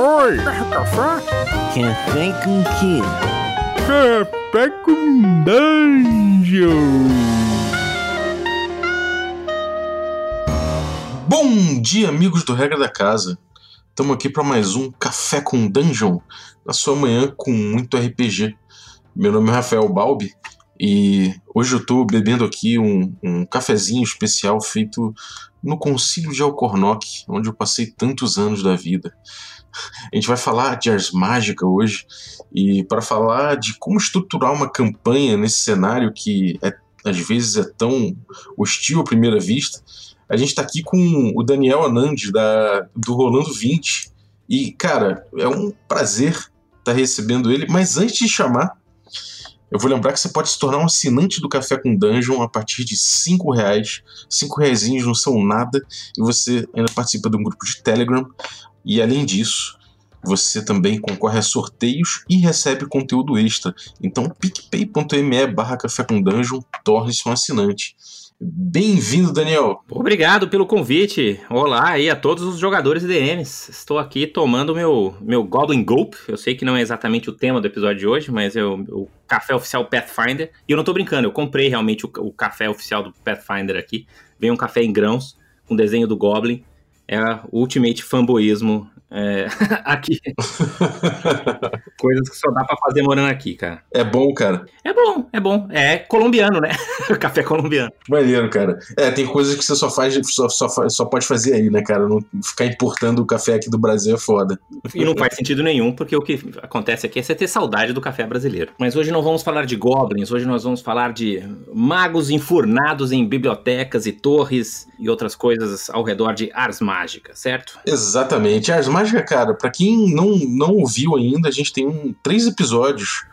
Oi! Café? Café com quê? Café com dungeon! Bom dia, amigos do Regra da Casa. Estamos aqui para mais um Café com Dungeon, na sua manhã com muito RPG. Meu nome é Rafael Balbi e hoje eu estou bebendo aqui um, um cafezinho especial feito no Concílio de Alcornoque, onde eu passei tantos anos da vida. A gente vai falar de Ars Mágica hoje e para falar de como estruturar uma campanha nesse cenário que é, às vezes é tão hostil à primeira vista, a gente está aqui com o Daniel Anand da, do Rolando 20 e, cara, é um prazer estar tá recebendo ele, mas antes de chamar, eu vou lembrar que você pode se tornar um assinante do Café com Dungeon a partir de 5 reais. 5 reais não são nada e você ainda participa de um grupo de Telegram. E além disso, você também concorre a sorteios e recebe conteúdo extra. Então, picpay.me barra Café com Dungeon, torne-se um assinante. Bem-vindo, Daniel. Obrigado pelo convite. Olá aí a todos os jogadores e DMs. Estou aqui tomando meu, meu Goblin Gulp. Eu sei que não é exatamente o tema do episódio de hoje, mas é o, café oficial Pathfinder. E eu não estou brincando, eu comprei realmente o, o, café oficial do Pathfinder aqui. Vem um café em grãos com desenho do Goblin. É o ultimate fanboísmo é, aqui. Coisas que só dá pra fazer morando aqui, cara. É bom, cara. É bom, é bom. É colombiano, né? Café colombiano. Maneiro, cara. É, tem coisas que você só faz, só, só, só pode fazer aí, né, cara? Não ficar importando o café aqui do Brasil é foda. E não faz sentido nenhum, porque o que acontece aqui é você ter saudade do café brasileiro. Mas hoje não vamos falar de goblins, hoje nós vamos falar de magos enfurnados em bibliotecas e torres e outras coisas ao redor de Ars Mágica, certo? Exatamente. Ars Mágica, cara, para quem não, não ouviu ainda, a gente tem um, três episódios.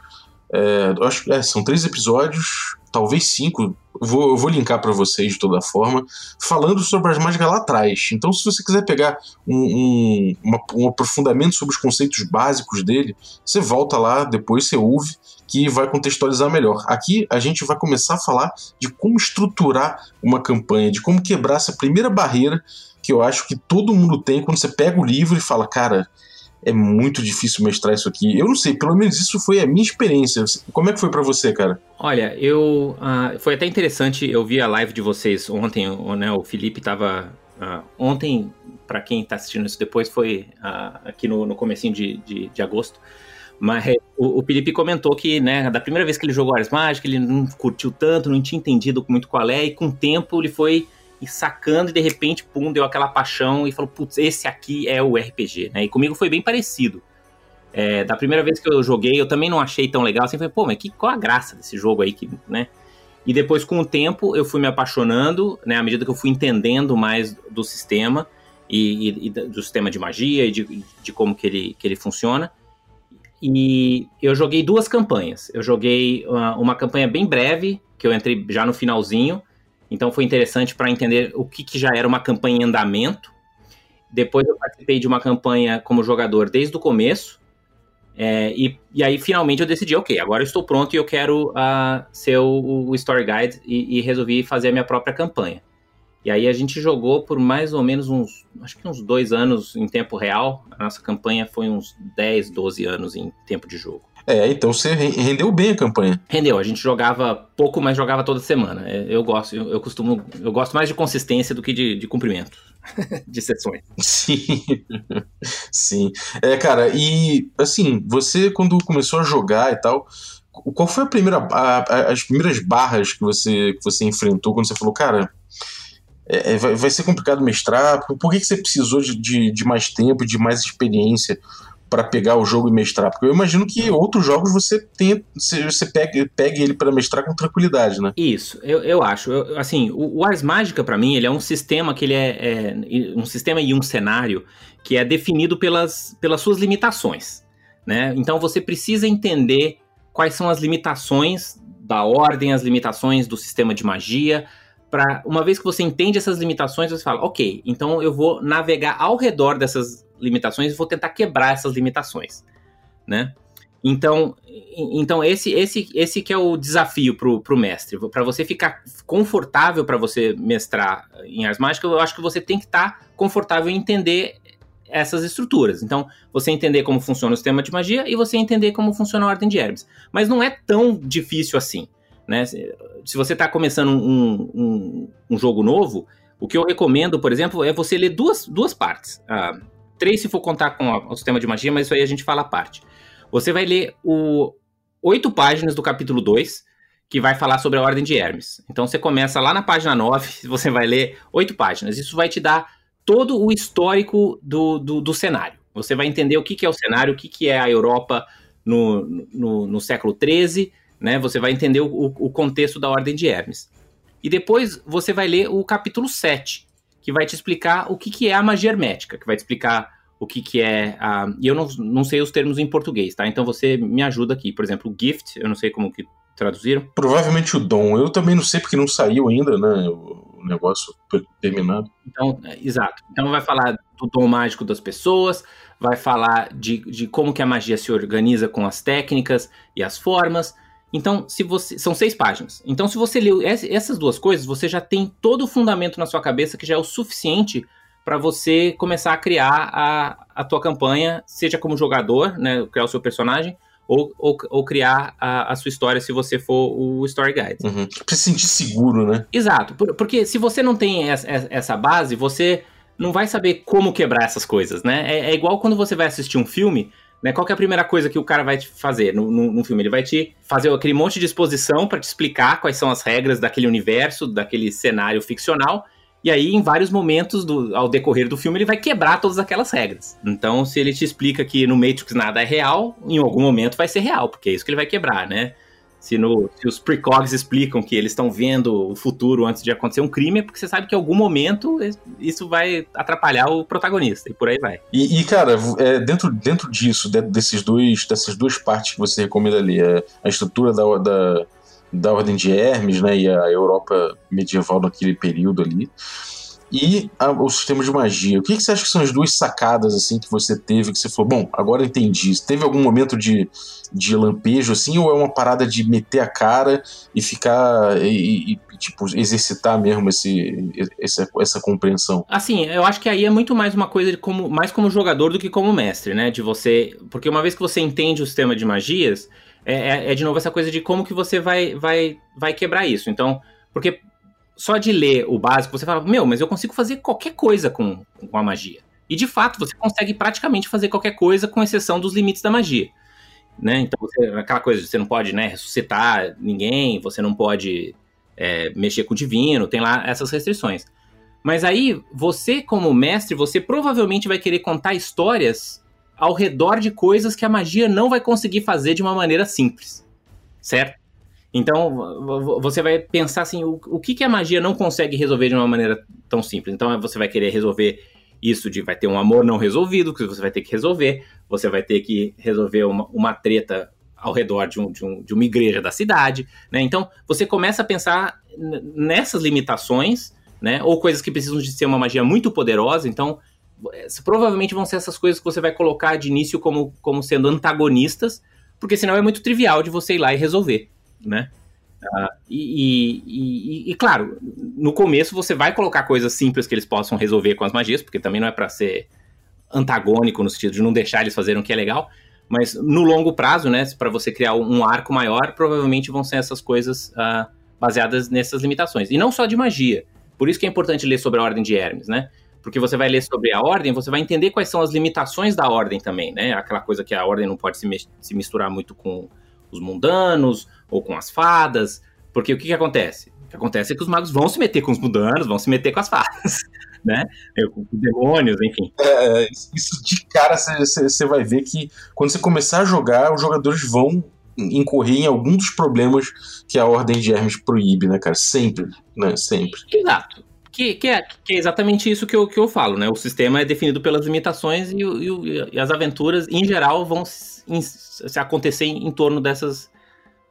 É, acho, é, são três episódios, talvez cinco. Vou, vou linkar para vocês de toda forma, falando sobre as mágicas lá atrás. Então, se você quiser pegar um, um, uma, um aprofundamento sobre os conceitos básicos dele, você volta lá, depois você ouve, que vai contextualizar melhor. Aqui a gente vai começar a falar de como estruturar uma campanha, de como quebrar essa primeira barreira que eu acho que todo mundo tem quando você pega o livro e fala, cara, é muito difícil mestrar isso aqui. Eu não sei, pelo menos isso foi a minha experiência. Como é que foi para você, cara? Olha, eu. Uh, foi até interessante, eu vi a live de vocês ontem, né? O Felipe tava. Uh, ontem, para quem tá assistindo isso depois, foi uh, aqui no, no comecinho de, de, de agosto. Mas o, o, Felipe comentou que, né, da primeira vez que ele jogou Ars Mágica, ele não curtiu tanto, não tinha entendido muito qual é, e com o tempo ele foi e sacando e de repente, pum, deu aquela paixão e falou, putz, esse aqui é o RPG, né? E comigo foi bem parecido. É, da primeira vez que eu joguei, eu também não achei tão legal, assim, falei, pô, mas que, qual a graça desse jogo aí, que, né? E depois, com o tempo, eu fui me apaixonando, né? À medida que eu fui entendendo mais do sistema e, e, e do sistema de magia e de, de como que ele, que ele funciona. E eu joguei duas campanhas. Eu joguei uma, uma campanha bem breve, que eu entrei já no finalzinho, então foi interessante para entender o que, que já era uma campanha em andamento. Depois eu participei de uma campanha como jogador desde o começo. É, e, e, aí finalmente eu decidi, ok, agora eu estou pronto e eu quero uh, ser o, o, Story Guide e, e, resolvi fazer a minha própria campanha. E aí a gente jogou por mais ou menos uns, acho que uns dois anos em tempo real. A nossa campanha foi uns 10, 12 anos em tempo de jogo. É, então você rendeu bem a campanha. Rendeu, a gente jogava pouco, mas jogava toda semana. É, eu gosto, eu, eu costumo, eu gosto mais de consistência do que de, de cumprimento de sessões. Sim, sim. É, cara, e assim, você quando começou a jogar e tal, qual foi a primeira, a, a, as primeiras barras que você, que você enfrentou quando você falou, cara, é, é vai, vai, ser complicado mestrar? Por, por que, que você precisou de, de, de mais tempo, de mais experiência? Para pegar o jogo e mestrar? Porque eu imagino que outros jogos você tenha, você pegue, pegue ele para mestrar com tranquilidade, né? Isso, eu, eu acho. Eu, assim, o, o Ars Mágica para mim ele é um sistema que ele é, é, um sistema e um cenário que é definido pelas, pelas suas limitações, né? Então você precisa entender quais são as limitações da ordem, as limitações do sistema de magia. Para uma vez que você entende essas limitações, você fala, ok, então eu vou navegar ao redor dessas limitações e vou tentar quebrar essas limitações, né? Então, então esse esse esse que é o desafio pro, pro mestre, para você ficar confortável para você mestrar em Ars Mágica, eu acho que você tem que estar tá confortável em entender essas estruturas. Então, você entender como funciona o sistema de magia e você entender como funciona a Ordem de Hermes. Mas não é tão difícil assim. Né? Se você está começando um, um, um, jogo novo, o que eu recomendo, por exemplo, é você ler duas, duas partes. Ah, três se for contar com o sistema de magia, mas isso aí a gente fala a parte. Você vai ler o oito páginas do capítulo 2, que vai falar sobre a Ordem de Hermes. Então você começa lá na página 9, você vai ler oito páginas. Isso vai te dar todo o histórico do, do, do cenário. Você vai entender o que, que é o cenário, o que, que é a Europa no, no, no século XIII, né? Você vai entender o, o contexto da Ordem de Hermes. E depois você vai ler o capítulo 7, que vai te explicar o que, que é a magia hermética, que vai te explicar o que, que é a. E eu não, não sei os termos em português, tá? Então você me ajuda aqui. Por exemplo, gift, eu não sei como que traduziram. Provavelmente o dom. Eu também não sei porque não saiu ainda, né? O negócio terminado. Então, é, exato. Então vai falar do dom mágico das pessoas, vai falar de, de como que a magia se organiza com as técnicas e as formas. Então, se você. São seis páginas. Então, se você leu essas duas coisas, você já tem todo o fundamento na sua cabeça que já é o suficiente para você começar a criar a, a tua campanha, seja como jogador, né? Criar o seu personagem, ou, ou, ou criar a, a, sua história se você for o Story Guide. Uhum. Pra se sentir seguro, né? Exato. Porque se você não tem essa base, você não vai saber como quebrar essas coisas, né? É, é igual quando você vai assistir um filme né? Qual é a primeira coisa que o cara vai te fazer no, no, no filme? Ele vai te fazer aquele monte de exposição para te explicar quais são as regras daquele universo, daquele cenário ficcional. E aí, em vários momentos do, ao decorrer do filme, ele vai quebrar todas aquelas regras. Então, se ele te explica que no Matrix nada é real, em algum momento vai ser real, porque é isso que ele vai quebrar, né? Se, no, se os precogs explicam que eles estão vendo o futuro antes de acontecer um crime, é porque você sabe que em algum momento isso vai atrapalhar o protagonista, e por aí vai. E, e cara, é, dentro, dentro disso, desses dois, dessas duas partes que você recomenda ali, a, a estrutura da, da, da Ordem de Hermes, né, e a Europa medieval naquele período ali, e a, o sistema de magia. O que, que, você acha que são as duas sacadas assim que você teve que você falou, bom, agora entendi. Teve algum momento de, de lampejo assim ou é uma parada de meter a cara e ficar e, e tipo exercitar mesmo esse, essa, essa compreensão? Assim, eu acho que aí é muito mais uma coisa de como mais como jogador do que como mestre, né? De você, porque uma vez que você entende o sistema de magias, é, é, é de novo essa coisa de como que você vai vai vai quebrar isso. Então, porque só de ler o básico, você fala, meu, mas eu consigo fazer qualquer coisa com, com a magia. E de fato, você consegue praticamente fazer qualquer coisa, com exceção dos limites da magia. Né? Então, você, aquela coisa, você não pode né, ressuscitar ninguém, você não pode é, mexer com o divino, tem lá essas restrições. Mas aí, você, como mestre, você provavelmente vai querer contar histórias ao redor de coisas que a magia não vai conseguir fazer de uma maneira simples. Certo? Então, você vai pensar assim, o, o que, que a magia não consegue resolver de uma maneira tão simples? Então, você vai querer resolver isso de vai ter um amor não resolvido, que você vai ter que resolver, você vai ter que resolver uma, uma treta ao redor de, um, de, um, de, uma igreja da cidade, né? Então, você começa a pensar nessas limitações, né? Ou coisas que precisam de ser uma magia muito poderosa, então provavelmente vão ser essas coisas que você vai colocar de início como, como sendo antagonistas, porque senão é muito trivial de você ir lá e resolver né? Uh, e, e, e, claro, no começo você vai colocar coisas simples que eles possam resolver com as magias, porque também não é para ser antagônico no sentido de não deixar eles fazerem o que é legal, mas no longo prazo, né, para você criar um arco maior, provavelmente vão ser essas coisas uh, baseadas nessas limitações. E não só de magia. Por isso que é importante ler sobre a Ordem de Hermes, né? Porque você vai ler sobre a Ordem, você vai entender quais são as limitações da Ordem também, né? Aquela coisa que a Ordem não pode se, se misturar muito com os mundanos ou com as fadas, porque o que, que acontece? O que acontece é que os magos vão se meter com os mundanos, vão se meter com as fadas, né? Com demônios, enfim. É, é isso de cara você vai ver que quando você começar a jogar, os jogadores vão incorrer em algum dos problemas que a Ordem de Hermes proíbe, né, cara? Sempre, né? Sempre. Exato. Que, que, é, que é exatamente isso que eu, que eu falo, né? O sistema é definido pelas limitações e, e, e as aventuras, em geral, vão se, se acontecer em, em torno dessas,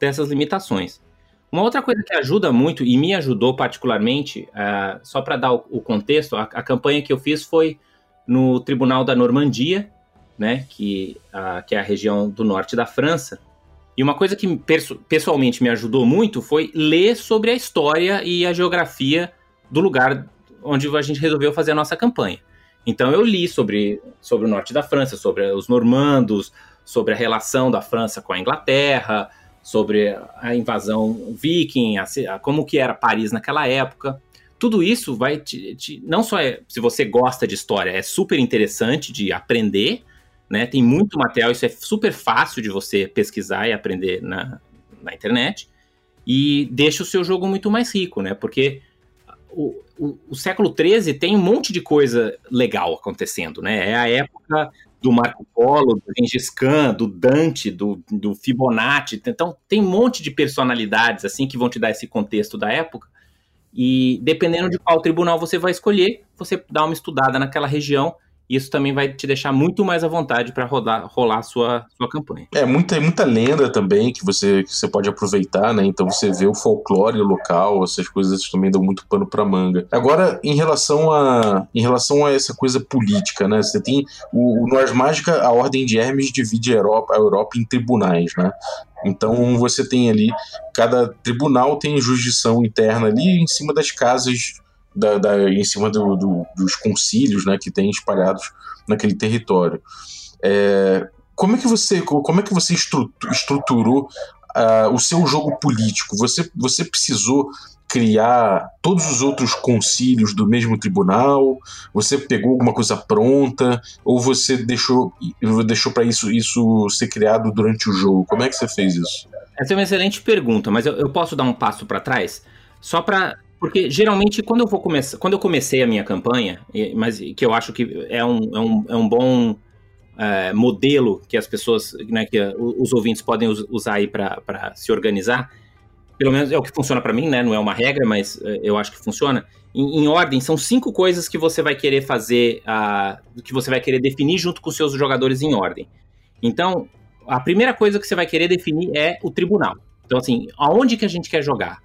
dessas limitações. Uma outra coisa que ajuda muito e me ajudou particularmente, uh, só para dar o, o contexto, a, a, campanha que eu fiz foi no Tribunal da Normandia, né, que, uh, que é a região do norte da França. E uma coisa que pessoalmente me ajudou muito foi ler sobre a história e a geografia do lugar onde a gente resolveu fazer a nossa campanha. Então eu li sobre, sobre o norte da França, sobre os normandos, sobre a relação da França com a Inglaterra, sobre a invasão viking, a, a, como que era Paris naquela época. Tudo isso vai te, te, não só é, se você gosta de história, é super interessante de aprender, né? Tem muito material, isso é super fácil de você pesquisar e aprender na, na internet e deixa o seu jogo muito mais rico, né? Porque o, o, o, século XIII tem um monte de coisa legal acontecendo, né? É a época do Marco Polo, do Gengis Khan, do Dante, do, do Fibonacci. Então, tem um monte de personalidades assim que vão te dar esse contexto da época. E dependendo de qual tribunal você vai escolher, você dá uma estudada naquela região isso também vai te deixar muito mais à vontade para rolar a sua, sua campanha. É, muita, muita lenda também que você, que você pode aproveitar, né? Então você vê o folclore local, essas coisas também dão muito pano para manga. Agora, em relação a em relação a essa coisa política, né? Você tem o, o Mágica, a Ordem de Hermes divide a Europa, a Europa em tribunais, né? Então você tem ali, cada tribunal tem jurisdição interna ali em cima das casas da, da, em cima do, do, dos concílios né, que tem espalhados naquele território. É, como é que você, como é que você estruturou uh, o seu jogo político? Você, você precisou criar todos os outros concílios do mesmo tribunal? Você pegou alguma coisa pronta ou você deixou deixou para isso isso ser criado durante o jogo? Como é que você fez isso? Essa é uma excelente pergunta, mas eu, eu posso dar um passo para trás só para porque geralmente quando eu vou começar, quando eu comecei a minha campanha, mas que eu acho que é um, é um, é um bom é, modelo que as pessoas, né, que os ouvintes podem usar aí para se organizar, pelo menos é o que funciona para mim, né? Não é uma regra, mas é, eu acho que funciona. Em, em, ordem, são cinco coisas que você vai querer fazer, uh, que você vai querer definir junto com seus jogadores em ordem. Então, a primeira coisa que você vai querer definir é o tribunal. Então, assim, aonde que a gente quer jogar?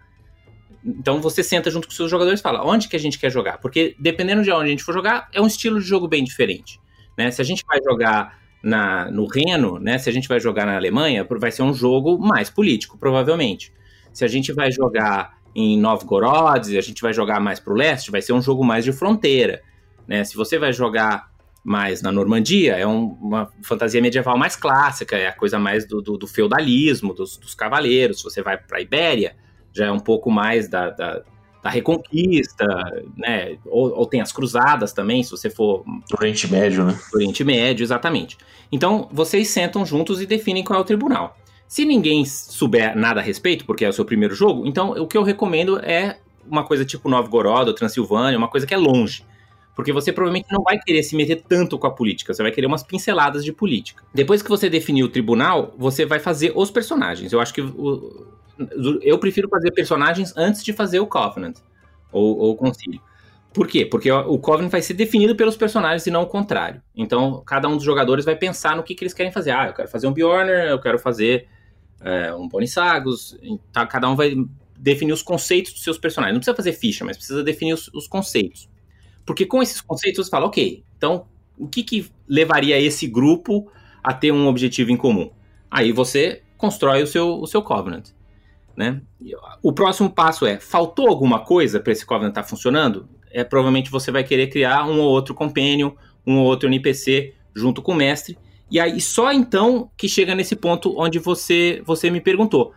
Então você senta junto com seus jogadores e fala onde que a gente quer jogar. Porque dependendo de onde a gente for jogar, é um estilo de jogo bem diferente. Né? Se a gente vai jogar na, no Reno, né? se a gente vai jogar na Alemanha, vai ser um jogo mais político, provavelmente. Se a gente vai jogar em Novgorod, a gente vai jogar mais para o leste, vai ser um jogo mais de fronteira. Né? Se você vai jogar mais na Normandia, é um, uma fantasia medieval mais clássica, é a coisa mais do, do, do feudalismo, dos, dos cavaleiros. Se você vai para a Ibéria, já é um pouco mais da, da, da Reconquista, né? Ou, ou, tem as Cruzadas também, se você for. Do Oriente Médio, né? Do Oriente Médio, exatamente. Então, vocês sentam juntos e definem qual é o tribunal. Se ninguém souber nada a respeito, porque é o seu primeiro jogo, então o que eu recomendo é uma coisa tipo Novgorod ou Transilvânia, uma coisa que é longe. Porque você provavelmente não vai querer se meter tanto com a política, você vai querer umas pinceladas de política. Depois que você definir o tribunal, você vai fazer os personagens. Eu acho que o, eu prefiro fazer personagens antes de fazer o Covenant, ou, ou o Concílio. Por quê? Porque o Covenant vai ser definido pelos personagens e não o contrário. Então, cada um dos jogadores vai pensar no que, que eles querem fazer. Ah, eu quero fazer um Bjorner, eu quero fazer é, um Bonissagos. Então, cada um vai definir os conceitos dos seus personagens. Não precisa fazer ficha, mas precisa definir os, os conceitos. Porque com esses conceitos você fala, ok, então o que, que levaria esse grupo a ter um objetivo em comum? Aí você constrói o seu, o seu Covenant. Né? O próximo passo é: faltou alguma coisa para esse Covenant estar tá funcionando? É provavelmente você vai querer criar um ou outro companion, um ou outro NPC junto com o mestre. E aí só então que chega nesse ponto onde você você me perguntou.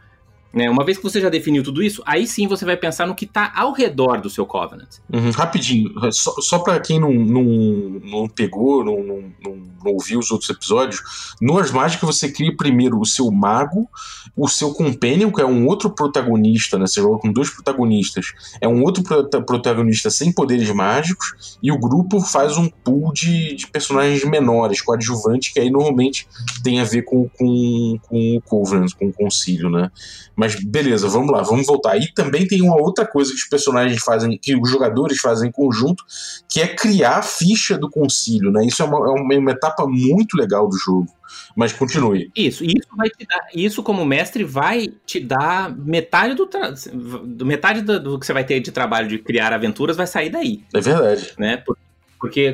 Né? Uma vez que você já definiu tudo isso, aí sim você vai pensar no que está ao redor do seu Covenant. Uhum, rapidinho, só, só para quem não, não, não pegou, não, não, não, ouviu os outros episódios, no Ars Mágica você cria primeiro o seu mago, o seu companion, que é um outro protagonista, né? Você joga com dois protagonistas, é um outro protagonista sem poderes mágicos, e o grupo faz um pool de, de personagens menores, coadjuvantes, que aí normalmente tem a ver com, com, com o Covenant, com o concílio, né? Mas beleza, vamos lá, vamos voltar. E também tem uma outra coisa que os personagens fazem, que os jogadores fazem em conjunto, que é criar a ficha do concílio, né? Isso é uma, é uma etapa muito legal do jogo. Mas continue. Isso, isso vai te dar, isso como mestre vai te dar metade do, do metade do, do, que você vai ter de trabalho de criar aventuras vai sair daí. É verdade. Né? Porque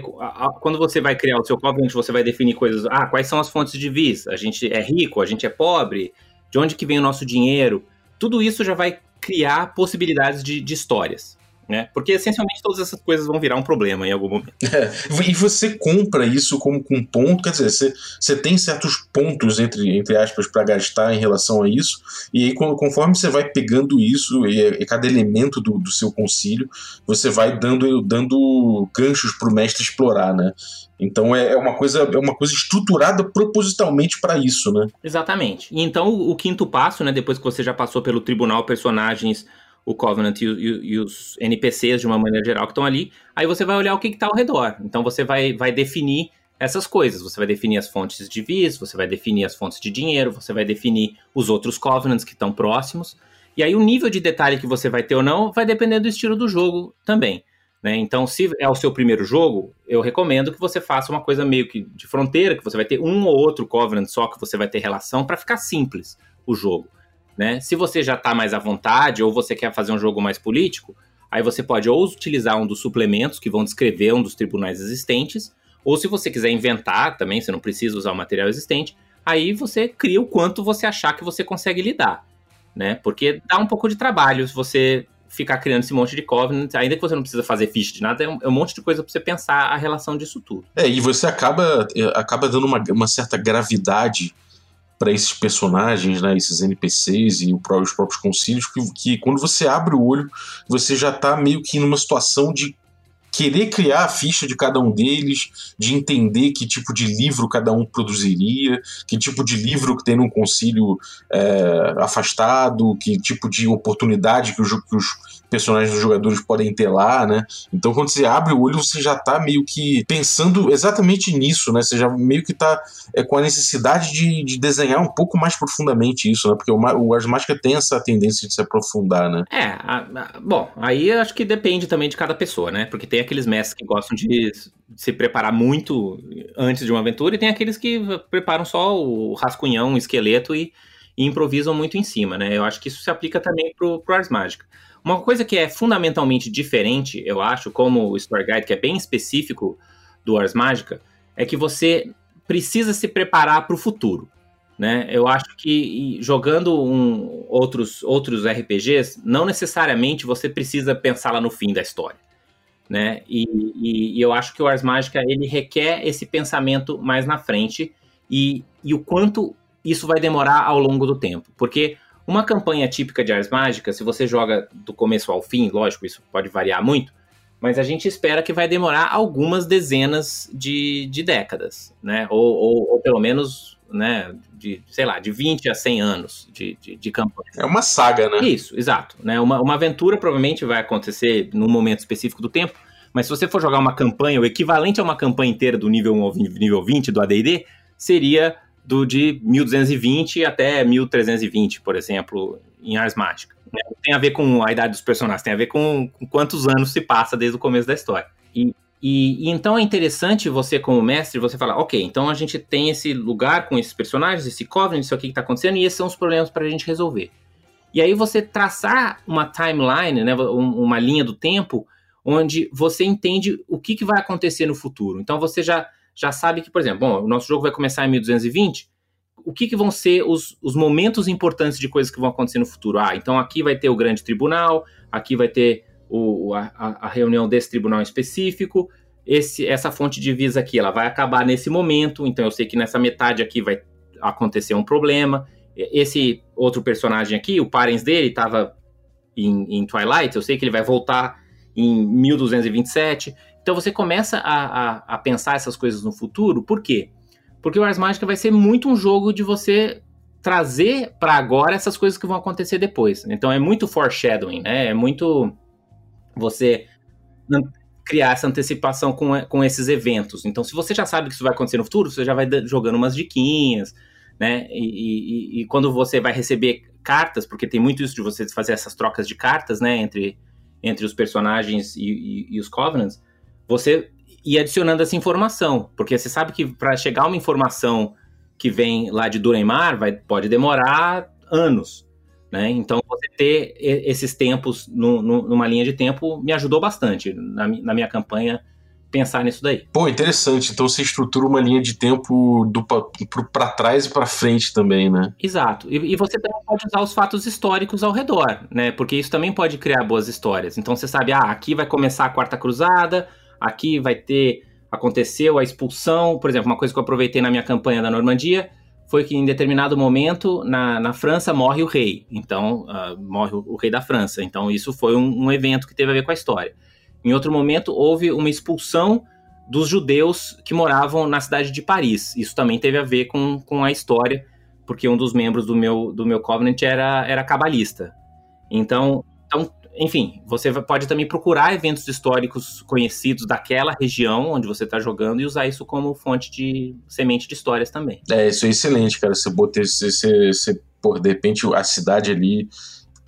quando você vai criar o seu Covenant, você vai definir coisas. Ah, quais são as fontes de vis? A gente é rico, a gente é pobre, de onde que vem o nosso dinheiro, tudo isso já vai criar possibilidades de, de histórias. Né? Porque essencialmente todas essas coisas vão virar um problema em algum momento. É, e você compra isso como com ponto, quer dizer, você, você tem certos pontos, entre, entre aspas, para gastar em relação a isso, e aí conforme você vai pegando isso, e, e cada elemento do, do seu concílio, você vai dando, dando ganchos para o mestre explorar, né? Então é, é uma coisa é uma coisa estruturada propositalmente para isso, né? Exatamente. E então o, o quinto passo, né, depois que você já passou pelo tribunal, personagens o Covenant e, e, os NPCs de uma maneira geral que estão ali, aí você vai olhar o que está ao redor. Então você vai, vai definir essas coisas. Você vai definir as fontes de vis, você vai definir as fontes de dinheiro, você vai definir os outros Covenants que estão próximos. E aí o nível de detalhe que você vai ter ou não vai depender do estilo do jogo também. Né? Então, se é o seu primeiro jogo, eu recomendo que você faça uma coisa meio que de fronteira, que você vai ter um ou outro Covenant só que você vai ter relação para ficar simples o jogo. Né? Se você já está mais à vontade ou você quer fazer um jogo mais político, aí você pode ou utilizar um dos suplementos que vão descrever um dos tribunais existentes, ou se você quiser inventar também, você não precisa usar o material existente, aí você cria o quanto você achar que você consegue lidar, né? Porque dá um pouco de trabalho se você ficar criando esse monte de covenant, ainda que você não precisa fazer ficha de nada, é um, é um monte de coisa para você pensar a relação disso tudo. É, e você acaba, é, acaba dando uma, uma certa gravidade para esses personagens, né, esses NPCs e os próprios concílios, que, que quando você abre o olho, você já está meio que numa situação de querer criar a ficha de cada um deles, de entender que tipo de livro cada um produziria, que tipo de livro que tem num concílio é, afastado, que tipo de oportunidade que, o, que os personagens dos jogadores podem ter lá, né? Então quando você abre o olho, você já tá meio que pensando exatamente nisso, né? Você já meio que tá é, com a necessidade de, de desenhar um pouco mais profundamente isso, né? Porque o, o Ars Mágica tem essa tendência de se aprofundar, né? É, a, a, bom, aí acho que depende também de cada pessoa, né? Porque tem aqueles mestres que gostam de se preparar muito antes de uma aventura e tem aqueles que preparam só o rascunhão, o esqueleto e, e improvisam muito em cima, né? Eu acho que isso se aplica também pro, pro Ars Mágica. Uma coisa que é fundamentalmente diferente, eu acho, como o Story Guide, que é bem específico do Ars Mágica, é que você precisa se preparar para o futuro. Né? Eu acho que jogando um, outros, outros RPGs, não necessariamente você precisa pensar lá no fim da história. Né? E, e, e eu acho que o Ars Mágica ele requer esse pensamento mais na frente e, e o quanto isso vai demorar ao longo do tempo. Porque uma campanha típica de Ars Mágica, se você joga do começo ao fim, lógico, isso pode variar muito, mas a gente espera que vai demorar algumas dezenas de, de décadas, né? Ou, ou, ou, pelo menos, né, de, sei lá, de 20 a 100 anos de, de, de, campanha. É uma saga, né? Isso, exato. Né? Uma, uma aventura provavelmente vai acontecer num momento específico do tempo, mas se você for jogar uma campanha, o equivalente a uma campanha inteira do nível 1 ao nível 20 do AD&D, seria do de 1220 até 1320, por exemplo, em Ars Mágica. Né? Não tem a ver com a idade dos personagens, tem a ver com, com quantos anos se passa desde o começo da história. E, e, e, então é interessante você, como mestre, você falar, ok, então a gente tem esse lugar com esses personagens, esse Covenant, isso aqui que está acontecendo, e esses são os problemas para a gente resolver. E aí você traçar uma timeline, né, uma linha do tempo, onde você entende o que, que vai acontecer no futuro. Então você já já sabe que, por exemplo, bom, o nosso jogo vai começar em 1220, o que, que vão ser os, os momentos importantes de coisas que vão acontecer no futuro? Ah, então aqui vai ter o grande tribunal, aqui vai ter o, a, a reunião desse tribunal específico, esse, essa fonte de visa aqui, ela vai acabar nesse momento, então eu sei que nessa metade aqui vai acontecer um problema. Esse outro personagem aqui, o parens dele, estava em, em Twilight, eu sei que ele vai voltar em 1227. Então você começa a, a, a, pensar essas coisas no futuro, por quê? Porque o Ars Mágica vai ser muito um jogo de você trazer para agora essas coisas que vão acontecer depois. Então é muito foreshadowing, né? É muito você criar essa antecipação com, com esses eventos. Então, se você já sabe que isso vai acontecer no futuro, você já vai jogando umas diquinhas, né? E, e, e quando você vai receber cartas, porque tem muito isso de você fazer essas trocas de cartas, né? Entre, entre os personagens e, e os Covenants, você ir adicionando essa informação, porque você sabe que para chegar uma informação que vem lá de Durenmar vai, pode demorar anos, né? Então você ter esses tempos no, no, numa linha de tempo me ajudou bastante na, na minha campanha pensar nisso daí. Pô, interessante. Então você estrutura uma linha de tempo para trás e para frente também, né? Exato. E, e, você também pode usar os fatos históricos ao redor, né? Porque isso também pode criar boas histórias. Então você sabe, ah, aqui vai começar a quarta cruzada, aqui vai ter aconteceu a expulsão, por exemplo, uma coisa que eu aproveitei na minha campanha da Normandia foi que em determinado momento na, na França morre o rei, então uh, morre o, o, rei da França. Então isso foi um, um evento que teve a ver com a história. Em outro momento, houve uma expulsão dos judeus que moravam na cidade de Paris. Isso também teve a ver com, com a história, porque um dos membros do meu, do meu Covenant era, era cabalista. Então, então, enfim, você pode também procurar eventos históricos conhecidos daquela região onde você está jogando e usar isso como fonte de semente de histórias também. É, isso é excelente, cara. Você botar, você, você, você, por de repente, a cidade ali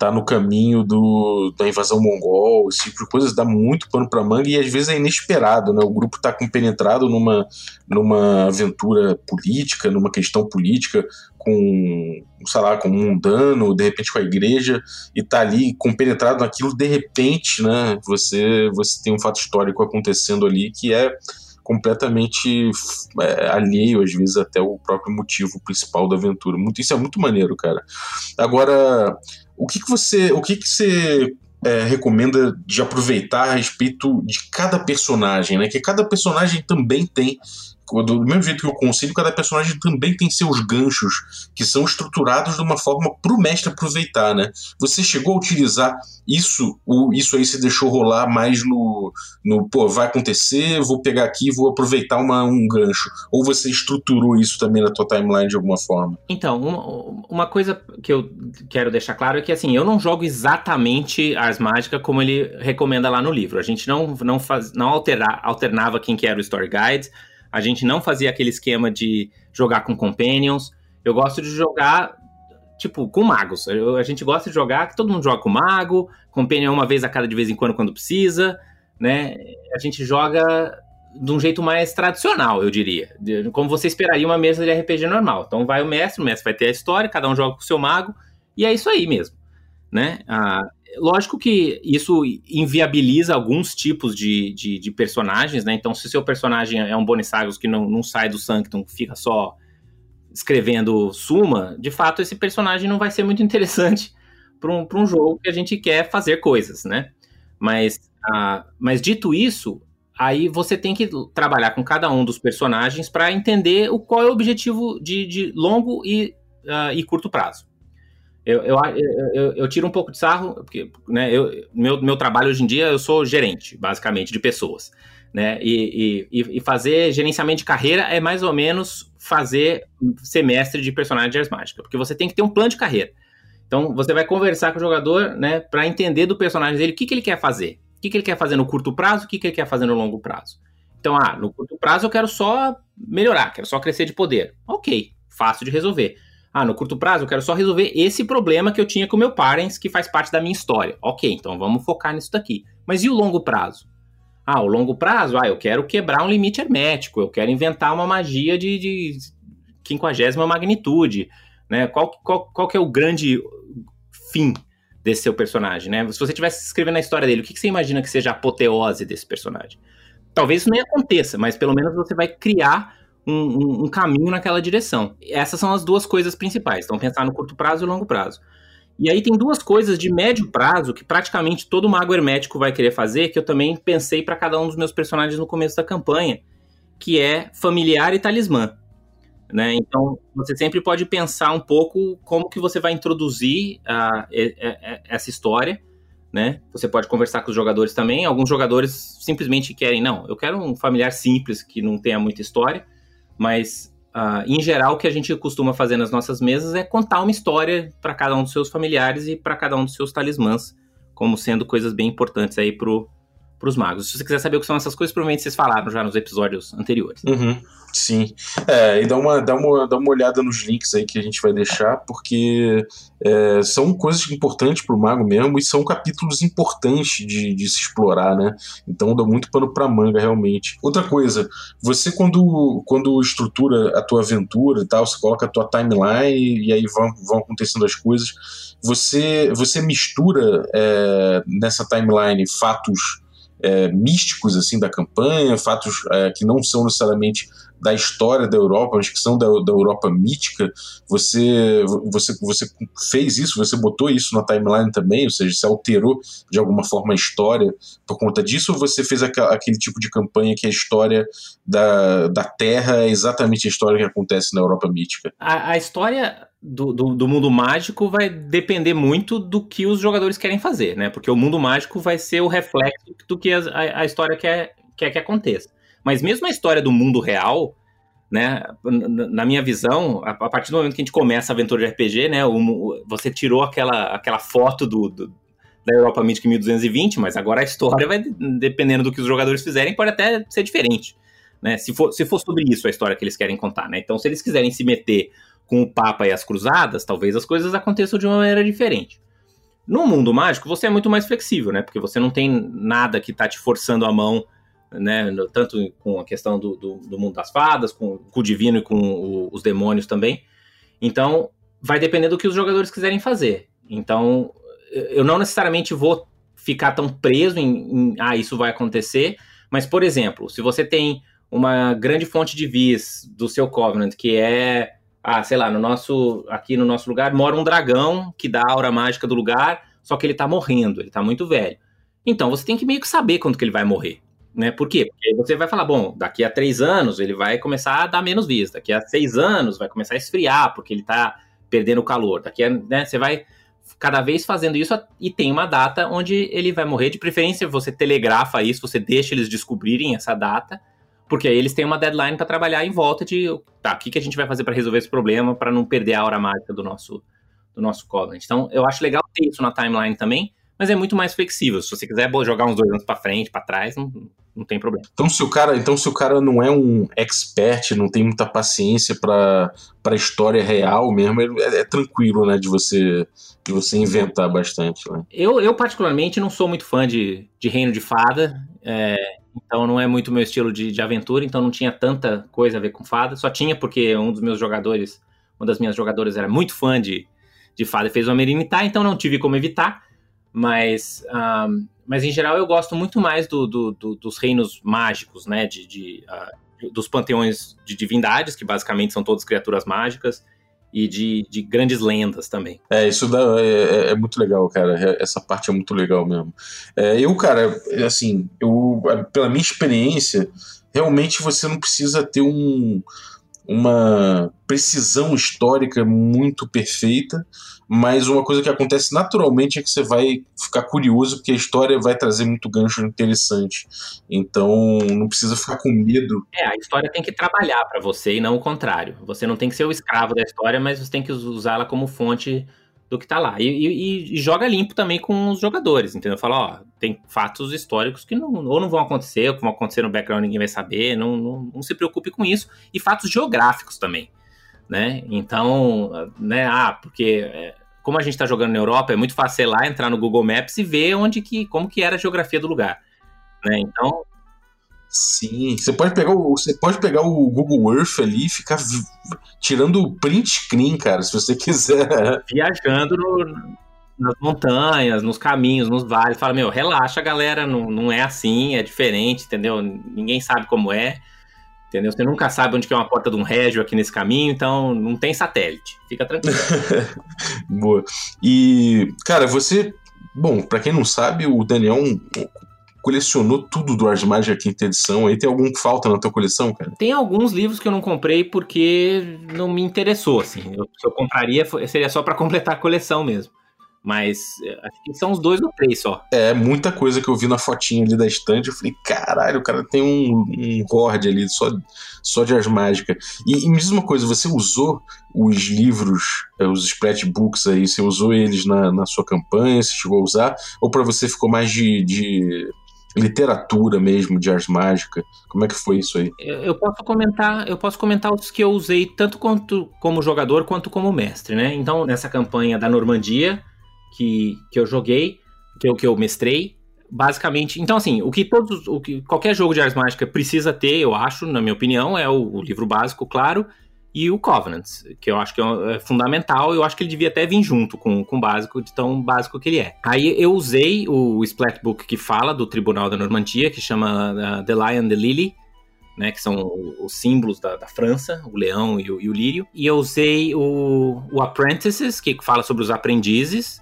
tá no caminho do, da invasão mongol, esse tipo de coisas dá muito pano para manga e às vezes é inesperado, né? O grupo tá compenetrado numa, numa aventura política, numa questão política com, sei lá, com um mundano, de repente com a igreja e tá ali compenetrado naquilo, de repente, né? Você você tem um fato histórico acontecendo ali que é completamente é, alheio, às vezes, até o próprio motivo principal da aventura. Muito, isso é muito maneiro, cara. Agora, o que, que você, o que, que você é, recomenda de aproveitar a respeito de cada personagem, né? Que cada personagem também tem do mesmo jeito que o conselho, cada personagem também tem seus ganchos que são estruturados de uma forma para o mestre aproveitar, né? Você chegou a utilizar isso, ou isso aí você deixou rolar mais no, no pô, vai acontecer, vou pegar aqui vou aproveitar uma, um gancho. Ou você estruturou isso também na tua timeline de alguma forma? Então, uma, uma coisa que eu quero deixar claro é que assim, eu não jogo exatamente Ars Mágica como ele recomenda lá no livro. A gente não, não, faz, não altera, alternava quem que era o Story Guide a gente não fazia aquele esquema de jogar com companions. Eu gosto de jogar, tipo, com magos. Eu, a gente gosta de jogar, que todo mundo joga com mago, companion uma vez a cada de vez em quando, quando precisa, né? A gente joga de um jeito mais tradicional, eu diria. Como você esperaria uma mesa de RPG normal. Então vai o mestre, o mestre vai ter a história, cada um joga com o seu mago, e é isso aí mesmo, né? Lógico que isso inviabiliza alguns tipos de, de, de, personagens, né? Então, se seu personagem é um Bonissagus que não, não sai do Sanctum, fica só escrevendo suma, de fato esse personagem não vai ser muito interessante para um, um jogo que a gente quer fazer coisas, né? Mas, uh, mas dito isso, aí você tem que trabalhar com cada um dos personagens para entender o, qual é o objetivo de, de longo e, uh, e curto prazo. Eu, eu, eu, eu, tiro um pouco de sarro, porque né, eu, meu, meu trabalho hoje em dia, eu sou gerente, basicamente, de pessoas. Né? E, e, e fazer gerenciamento de carreira é mais ou menos fazer semestre de personagem de Ars Mágica, porque você tem que ter um plano de carreira. Então, você vai conversar com o jogador né, para entender do personagem dele o que, que ele quer fazer. O que, que ele quer fazer no curto prazo, o que, que ele quer fazer no longo prazo. Então, ah, no curto prazo eu quero só melhorar, quero só crescer de poder. Ok, fácil de resolver. Ah, no curto prazo eu quero só resolver esse problema que eu tinha com meu parents, que faz parte da minha história. Ok, então vamos focar nisso daqui. Mas e o longo prazo? Ah, o longo prazo, ah, eu quero quebrar um limite hermético, eu quero inventar uma magia de, de quinquagésima magnitude, né? Qual, qual, qual que é o grande fim desse seu personagem, né? Se você tivesse escrevendo a história dele, o que, que você imagina que seja a apoteose desse personagem? Talvez isso nem aconteça, mas pelo menos você vai criar um, um, caminho naquela direção. Essas são as duas coisas principais. Então, pensar no curto prazo e longo prazo. E aí tem duas coisas de médio prazo que praticamente todo mago hermético vai querer fazer, que eu também pensei para cada um dos meus personagens no começo da campanha, que é familiar e talismã. Né? Então, você sempre pode pensar um pouco como que você vai introduzir a, a, a, essa história, né? Você pode conversar com os jogadores também. Alguns jogadores simplesmente querem, não, eu quero um familiar simples que não tenha muita história. Mas, uh, em geral, o que a gente costuma fazer nas nossas mesas é contar uma história para cada um dos seus familiares e para cada um dos seus talismãs, como sendo coisas bem importantes aí pro, pros magos. Se você quiser saber o que são essas coisas, provavelmente vocês falaram já nos episódios anteriores. Uhum. Sim. É, e dá uma, dá, uma, dá uma olhada nos links aí que a gente vai deixar, porque é, são coisas importantes para o mago mesmo e são capítulos importantes de, de se explorar, né? Então dá muito pano para manga, realmente. Outra coisa, você quando, quando estrutura a tua aventura e tal, você coloca a tua timeline e aí vão, vão acontecendo as coisas, você, você mistura é, nessa timeline fatos é, místicos assim da campanha, fatos é, que não são necessariamente da história da Europa, mas que são da, da Europa mítica, você, você, você fez isso, você botou isso na timeline também, ou seja, você alterou de alguma forma a história por conta disso, ou você fez aquele tipo de campanha que a história da, da Terra é exatamente a história que acontece na Europa mítica? A, a história do, do, do, mundo mágico vai depender muito do que os jogadores querem fazer, né? Porque o mundo mágico vai ser o reflexo do que a, a história quer, quer que aconteça. Mas mesmo a história do mundo real, né, na minha visão, a, partir do momento que a gente começa a aventura de RPG, né, o, você tirou aquela, aquela foto do, do, da Europa Mythic 1220, mas agora a história vai, dependendo do que os jogadores fizerem, pode até ser diferente, né, se for, se for sobre isso a história que eles querem contar, né, então se eles quiserem se meter com o Papa e as Cruzadas, talvez as coisas aconteçam de uma maneira diferente. No mundo mágico, você é muito mais flexível, né, porque você não tem nada que está te forçando a mão né? Tanto com a questão do, do, do mundo das fadas, com, com, o divino e com o, os demônios também. Então, vai depender do que os jogadores quiserem fazer. Então, eu não necessariamente vou ficar tão preso em, em ah, isso vai acontecer, mas, por exemplo, se você tem uma grande fonte de vis do seu Covenant, que é, ah, sei lá, no nosso, aqui no nosso lugar mora um dragão que dá a aura mágica do lugar, só que ele tá morrendo, ele tá muito velho. Então, você tem que meio que saber quando que ele vai morrer. Né? Por quê? Porque você vai falar, bom, daqui a três anos ele vai começar a dar menos vista, daqui a seis anos vai começar a esfriar, porque ele está perdendo calor. Daqui a, né, você vai cada vez fazendo isso e tem uma data onde ele vai morrer. De preferência, você telegrafa isso, você deixa eles descobrirem essa data, porque aí eles têm uma deadline para trabalhar em volta de tá, o que, que a gente vai fazer para resolver esse problema, para não perder a hora mágica do nosso, do nosso Covenant. Então, eu acho legal ter isso na timeline também, mas é muito mais flexível. Se você quiser jogar uns dois anos para frente, para trás, não, não tem problema. Então se o cara, então se o cara não é um expert, não tem muita paciência para para história real mesmo, é, é, tranquilo, né, de você de você inventar bastante. Né? Eu, eu particularmente não sou muito fã de, de Reino de Fada, é, então não é muito meu estilo de, de aventura, então não tinha tanta coisa a ver com fada. Só tinha porque um dos meus jogadores, uma das minhas jogadoras era muito fã de, de fada e fez uma imitar, então não tive como evitar. Mas um, mas em geral eu gosto muito mais do, do, do, dos reinos mágicos, né? De, de uh, dos panteões de divindades, que basicamente são todas criaturas mágicas, e de, de grandes lendas também. É, isso dá, é, é, é muito legal, cara. É, essa parte é muito legal mesmo. É, eu, cara, assim, eu, pela minha experiência, realmente você não precisa ter um, uma precisão histórica muito perfeita mas uma coisa que acontece naturalmente é que você vai ficar curioso porque a história vai trazer muito gancho interessante. Então não precisa ficar com medo. É, a história tem que trabalhar para você e não o contrário. Você não tem que ser o escravo da história, mas você tem que usá-la como fonte do que tá lá. E, e, e, joga limpo também com os jogadores, entendeu? Fala, ó, tem fatos históricos que não, ou não vão acontecer, ou que vão acontecer no background ninguém vai saber, não, não, não se preocupe com isso. E fatos geográficos também, né? Então, né, ah, porque é, como a gente está jogando na Europa, é muito fácil ir lá, entrar no Google Maps e ver onde que, como que era a geografia do lugar. Né? Então. Sim, você pode pegar o, você pode pegar o Google Earth ali e ficar tirando o print screen, cara, se você quiser. Viajando no, nas montanhas, nos caminhos, nos vales. Fala, meu, relaxa, galera, não, não é assim, é diferente, entendeu? Ninguém sabe como é. Entendeu? Você nunca sabe onde que é uma porta de um régio aqui nesse caminho, então não tem satélite. Fica tranquilo. Boa. E, cara, você. Bom, para quem não sabe, o Daniel colecionou tudo do Ars Magica quinta edição. Aí tem algum que falta na tua coleção, cara? Tem alguns livros que eu não comprei porque não me interessou, assim. Eu, se eu compraria, seria só para completar a coleção mesmo. Mas é, acho que são os dois ou três só. É, muita coisa que eu vi na fotinha ali da estante. Eu falei, caralho, o cara tem um, um horde ali só, só de Ars Mágica. E, e me diz uma coisa, você usou os livros, é, os Splatbooks aí, você usou eles na, na sua campanha? Você chegou a usar? Ou para você ficou mais de, de literatura mesmo de Ars Mágica? Como é que foi isso aí? Eu, eu, posso comentar, eu posso comentar os que eu usei tanto quanto como jogador quanto como mestre, né? Então, nessa campanha da Normandia, que, que eu joguei, que eu, que eu mestrei. Basicamente, então assim, o que todos, o que qualquer jogo de Ars Mágica precisa ter, eu acho, na minha opinião, é o, o livro básico, claro, e o Covenants, que eu acho que é, é fundamental, eu acho que ele devia até vir junto com, com o básico, de tão básico que ele é. Aí eu usei o Splatbook que fala do Tribunal da Normandia, que chama uh, The Lion, The Lily, né, que são os símbolos da, da França, o leão e o, e o, lírio. E eu usei o, o Apprentices, que fala sobre os aprendizes,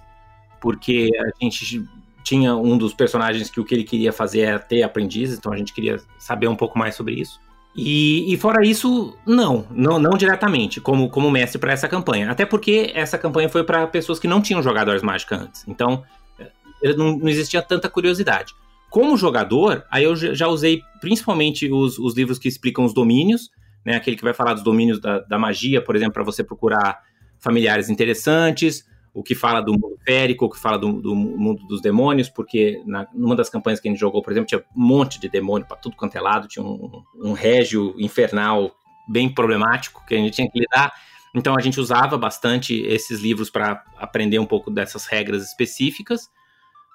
porque a gente tinha um dos personagens que o que ele queria fazer era ter aprendizes, então a gente queria saber um pouco mais sobre isso. E, e, fora isso, não, não, não diretamente, como, como mestre para essa campanha. Até porque essa campanha foi para pessoas que não tinham jogado Ars Mágica antes. Então, eh, não, não, existia tanta curiosidade. Como jogador, aí eu já usei principalmente os, os livros que explicam os domínios, né? Aquele que vai falar dos domínios da, da magia, por exemplo, para você procurar familiares interessantes, o que fala do mundo férico, o que fala do, do mundo dos demônios, porque na, numa das campanhas que a gente jogou, por exemplo, tinha um monte de demônio para tudo quanto é lado, tinha um, um régio infernal bem problemático que a gente tinha que lidar. Então a gente usava bastante esses livros para aprender um pouco dessas regras específicas.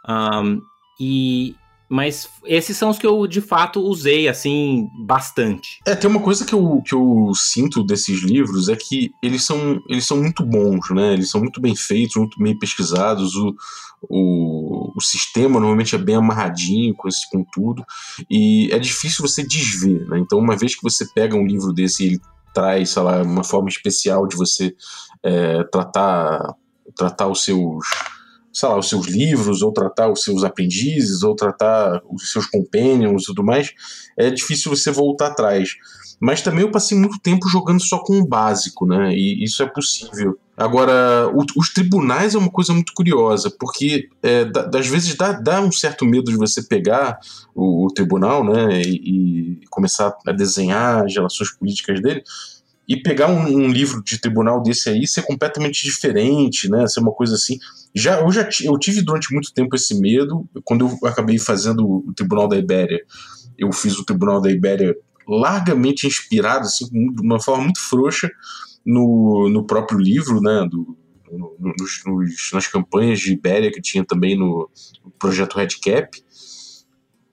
Um, e, mas esses são os que eu de fato usei assim bastante. É, tem uma coisa que eu, que eu sinto desses livros é que eles são, eles são muito bons, né? Eles são muito bem feitos, muito bem pesquisados. O, o, o sistema normalmente é bem amarradinho com, esse, com tudo. E é difícil você desver, né? Então, uma vez que você pega um livro desse e ele traz, sei lá, uma forma especial de você é, tratar, tratar os seus sei lá, os seus livros, ou tratar os seus aprendizes, ou tratar os seus companions e tudo mais, é difícil você voltar atrás. Mas também eu passei muito tempo jogando só com o básico, né? E isso é possível. Agora, o, os tribunais é uma coisa muito curiosa, porque é, das vezes dá, dá, um certo medo de você pegar o, o tribunal, né? E, e, começar a desenhar as relações políticas dele e pegar um, um, livro de tribunal desse aí ser completamente diferente, né? Ser uma coisa assim. Já, eu já eu tive durante muito tempo esse medo. Quando eu acabei fazendo o Tribunal da Ibéria, eu fiz o Tribunal da Ibéria largamente inspirado, assim, de uma forma muito frouxa no, no próprio livro, né? Do, no, nos, nas campanhas de Ibéria que tinha também no projeto Red Cap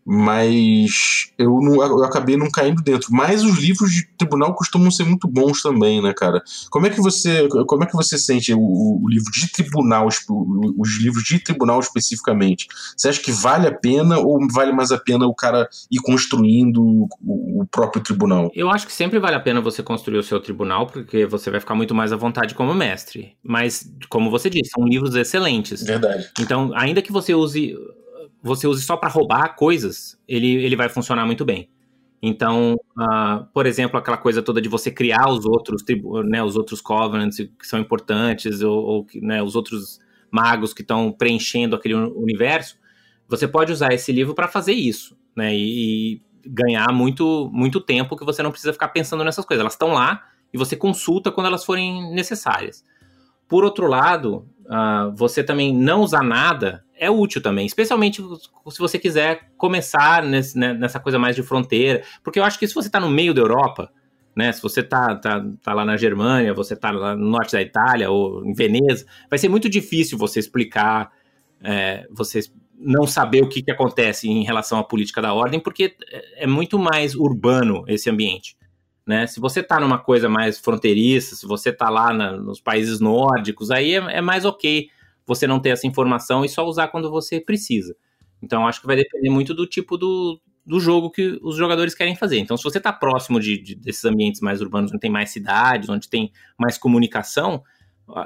mas eu, não, eu acabei não caindo dentro. Mas os livros de tribunal costumam ser muito bons também, né, cara? Como é que você, como é que você sente o, o livro de tribunal, os livros de tribunal especificamente? Você acha que vale a pena ou vale mais a pena o cara ir construindo o, o próprio tribunal? Eu acho que sempre vale a pena você construir o seu tribunal, porque você vai ficar muito mais à vontade como mestre. Mas, como você disse, são livros excelentes. Verdade. Então, ainda que você use você use só para roubar coisas, ele, ele vai funcionar muito bem. Então, uh, por exemplo, aquela coisa toda de você criar os outros, né, os outros covenants que são importantes, ou, ou né, os outros magos que estão preenchendo aquele universo, você pode usar esse livro para fazer isso, né, e, e, ganhar muito, muito tempo que você não precisa ficar pensando nessas coisas. Elas estão lá e você consulta quando elas forem necessárias. Por outro lado, uh, você também não usar nada é útil também, especialmente se você quiser começar nesse, né, nessa coisa mais de fronteira, porque eu acho que se você está no meio da Europa, né, se você tá, tá, tá lá na Germânia, você tá lá no norte da Itália ou em Veneza, vai ser muito difícil você explicar, é, você não saber o que, que acontece em relação à política da ordem, porque é muito mais urbano esse ambiente. Né? Se você está numa coisa mais fronteiriça, se você está lá na, nos países nórdicos, aí é, é mais ok você não ter essa informação e só usar quando você precisa. Então, acho que vai depender muito do tipo do, do jogo que os jogadores querem fazer. Então, se você está próximo de, de, desses ambientes mais urbanos, onde tem mais cidades, onde tem mais comunicação,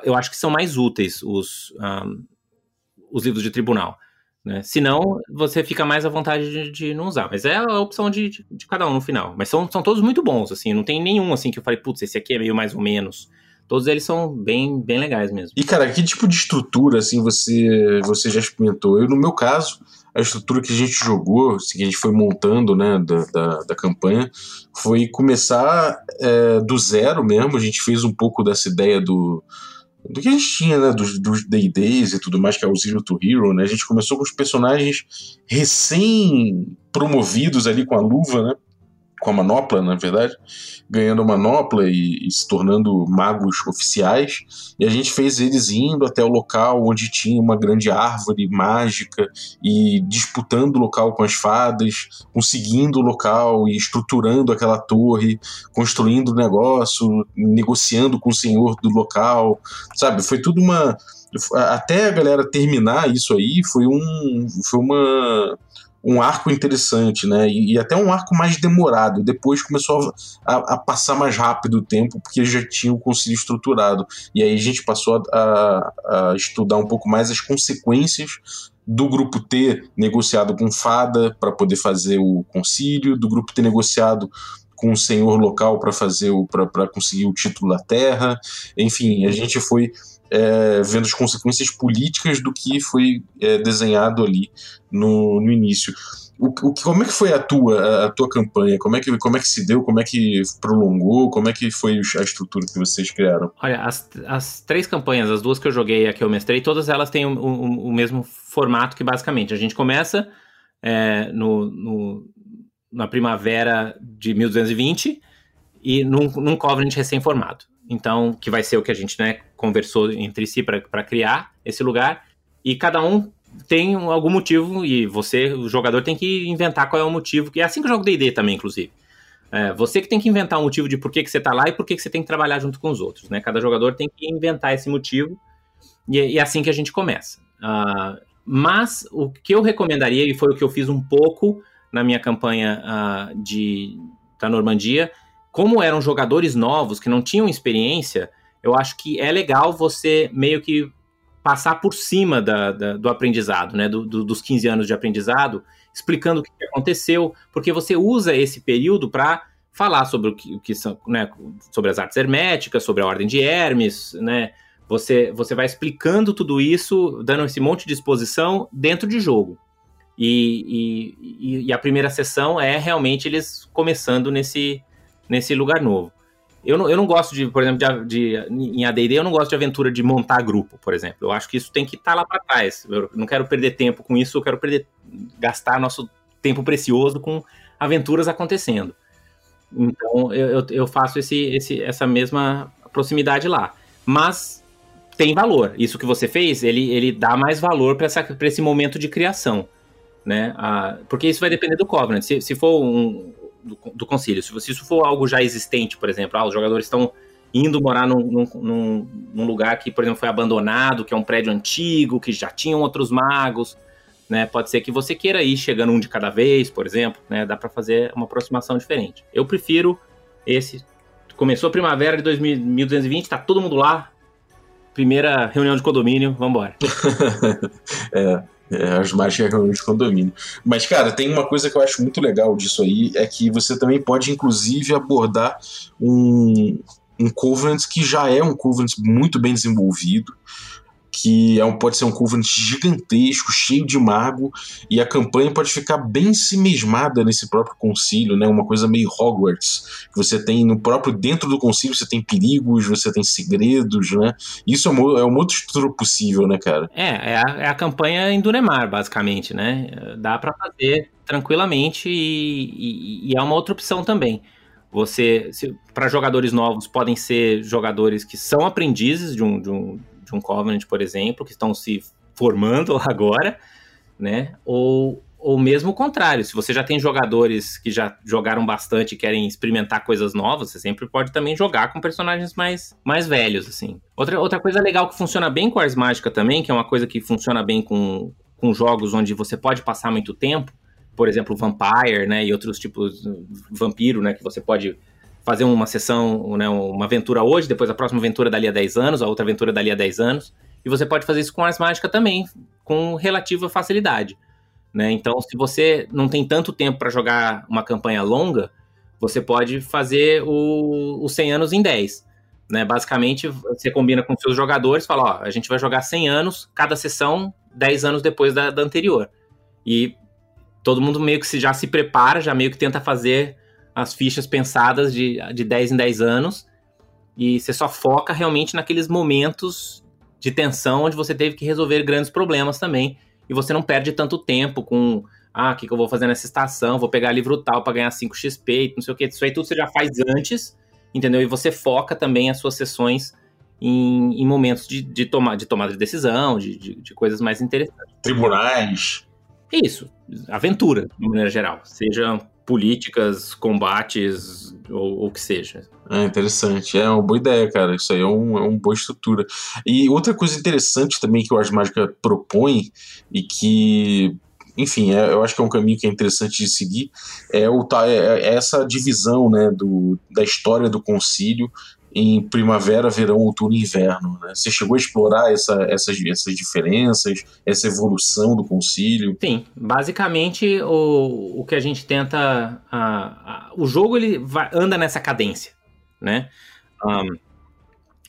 eu acho que são mais úteis os, um, os livros de tribunal. Né? Senão, você fica mais à vontade de, de não usar. Mas é a opção de, de, de, cada um no final. Mas são, são todos muito bons, assim. Não tem nenhum, assim, que eu falei, putz, esse aqui é meio mais ou menos. Todos eles são bem, bem legais mesmo. E, cara, que tipo de estrutura, assim, você, você já experimentou? Eu, no meu caso, a estrutura que a gente jogou, assim, que a gente foi montando, né, da, da, da campanha, foi começar é, do zero mesmo. A gente fez um pouco dessa ideia do do que a gente tinha, né, dos, dos D&Ds e tudo mais, que é o Zero to Hero, né, a gente começou com os personagens recém-promovidos ali com a luva, né, com a manopla, na verdade, ganhando a manopla e, e, se tornando magos oficiais. E a gente fez eles indo até o local onde tinha uma grande árvore mágica e disputando o local com as fadas, conseguindo o local e estruturando aquela torre, construindo o negócio, negociando com o senhor do local, sabe? Foi tudo uma até a galera terminar isso aí foi um foi uma um arco interessante, né? E, e, até um arco mais demorado. Depois começou a, a, passar mais rápido o tempo, porque já tinha o concílio estruturado. E aí a gente passou a, a, estudar um pouco mais as consequências do grupo T negociado com Fada para poder fazer o concílio, do grupo T negociado com o senhor local para fazer para conseguir o título da terra. Enfim, a gente foi é, vendo as consequências políticas do que foi é, desenhado ali no, no início. O, o, como é que foi a tua, a tua campanha? Como é, que, como é que se deu? Como é que prolongou? Como é que foi a estrutura que vocês criaram? Olha, as, as três campanhas, as duas que eu joguei e a que eu mestrei, todas elas têm o, o, o mesmo formato que basicamente a gente começa é, no, no, na primavera de 1220 e num, num Covenant recém-formado. Então, que vai ser o que a gente né, conversou entre si para criar esse lugar. E cada um tem algum motivo, e você, o jogador, tem que inventar qual é o motivo. Que é assim que eu jogo DD também, inclusive. É, você que tem que inventar um motivo de por que, que você está lá e por que, que você tem que trabalhar junto com os outros. Né? Cada jogador tem que inventar esse motivo. E, e é assim que a gente começa. Uh, mas o que eu recomendaria, e foi o que eu fiz um pouco na minha campanha uh, de, da Normandia, como eram jogadores novos que não tinham experiência, eu acho que é legal você meio que passar por cima da, da, do aprendizado, né? Do, do, dos 15 anos de aprendizado, explicando o que aconteceu, porque você usa esse período para falar sobre o que, o que, são, né? Sobre as artes herméticas, sobre a ordem de Hermes, né? Você, você vai explicando tudo isso, dando esse monte de exposição dentro de jogo. E, e, e a primeira sessão é realmente eles começando nesse, nesse lugar novo. Eu não, eu não gosto de, por exemplo, de, de em AD&D, eu não gosto de aventura de montar grupo, por exemplo. Eu acho que isso tem que estar tá lá para trás. Eu não quero perder tempo com isso, eu quero perder, gastar nosso tempo precioso com aventuras acontecendo. Então, eu, eu faço esse, esse, essa mesma proximidade lá. Mas tem valor. Isso que você fez, ele, ele dá mais valor para esse momento de criação. Né? Ah, porque isso vai depender do Covenant. Se, se for um, do, do concílio. Se, se isso for algo já existente, por exemplo, ah, os jogadores estão indo morar num, num, num, lugar que, por exemplo, foi abandonado, que é um prédio antigo, que já tinham outros magos, né? Pode ser que você queira ir chegando um de cada vez, por exemplo, né? Dá para fazer uma aproximação diferente. Eu prefiro esse. Começou a primavera de 2000, 1220, tá todo mundo lá. Primeira reunião de condomínio, vambora. é. É, as mágicas de condomínio. Mas, cara, tem uma coisa que eu acho muito legal disso aí, é que você também pode, inclusive, abordar um, um Covenant que já é um Covenant muito bem desenvolvido, que é um, pode ser um Covenant gigantesco, cheio de mago, e a campanha pode ficar bem mesmada nesse próprio concílio, né? Uma coisa meio Hogwarts, você tem no próprio dentro do concílio você tem perigos, você tem segredos, né? Isso é uma, é uma outra estrutura possível, né, cara? É, é a, é a campanha em Duremar, basicamente, né? Dá para fazer tranquilamente e, e, e é uma outra opção também. Você, para jogadores novos, podem ser jogadores que são aprendizes de um, de um de um Covenant, por exemplo, que estão se formando agora, né? Ou, ou mesmo o contrário, se você já tem jogadores que já jogaram bastante e querem experimentar coisas novas, você sempre pode também jogar com personagens mais, mais velhos, assim. Outra, outra coisa legal que funciona bem com Ars Mágica também, que é uma coisa que funciona bem com, com jogos onde você pode passar muito tempo, por exemplo, Vampire, né, e outros tipos, Vampiro, né, que você pode fazer uma sessão, né, uma aventura hoje, depois a próxima aventura dali a 10 anos, a outra aventura dali a 10 anos. E você pode fazer isso com Ars Mágica também, com relativa facilidade. Né? Então, se você não tem tanto tempo para jogar uma campanha longa, você pode fazer o, os 100 anos em 10. Né? Basicamente, você combina com seus jogadores, fala, ó, a gente vai jogar 100 anos, cada sessão 10 anos depois da, da anterior. E todo mundo meio que se, já se prepara, já meio que tenta fazer as fichas pensadas de, de 10 em 10 anos e você só foca realmente naqueles momentos de tensão onde você teve que resolver grandes problemas também e você não perde tanto tempo com ah, o que, que eu vou fazer nessa estação, vou pegar livro tal para ganhar 5 XP, não sei o que. Isso aí tudo você já faz antes, entendeu? E você foca também as suas sessões em, em momentos de, de, toma, de tomada de decisão, de, de, de coisas mais interessantes. Tribunais. Isso, aventura, de maneira geral. Sejam políticas, combates ou o que seja. É interessante, é uma boa ideia, cara. Isso aí é, um, é uma boa estrutura. E outra coisa interessante também que o Ars Mágica propõe e que enfim, é, eu acho que é um caminho que é interessante de seguir, é, o, é, é essa divisão né, do, da história do concílio em primavera, verão, outono e inverno. Né? Você chegou a explorar essa, essas, essas diferenças, essa evolução do concílio? Sim, basicamente o, o que a gente tenta. o jogo ele vai, anda nessa cadência, né? Um,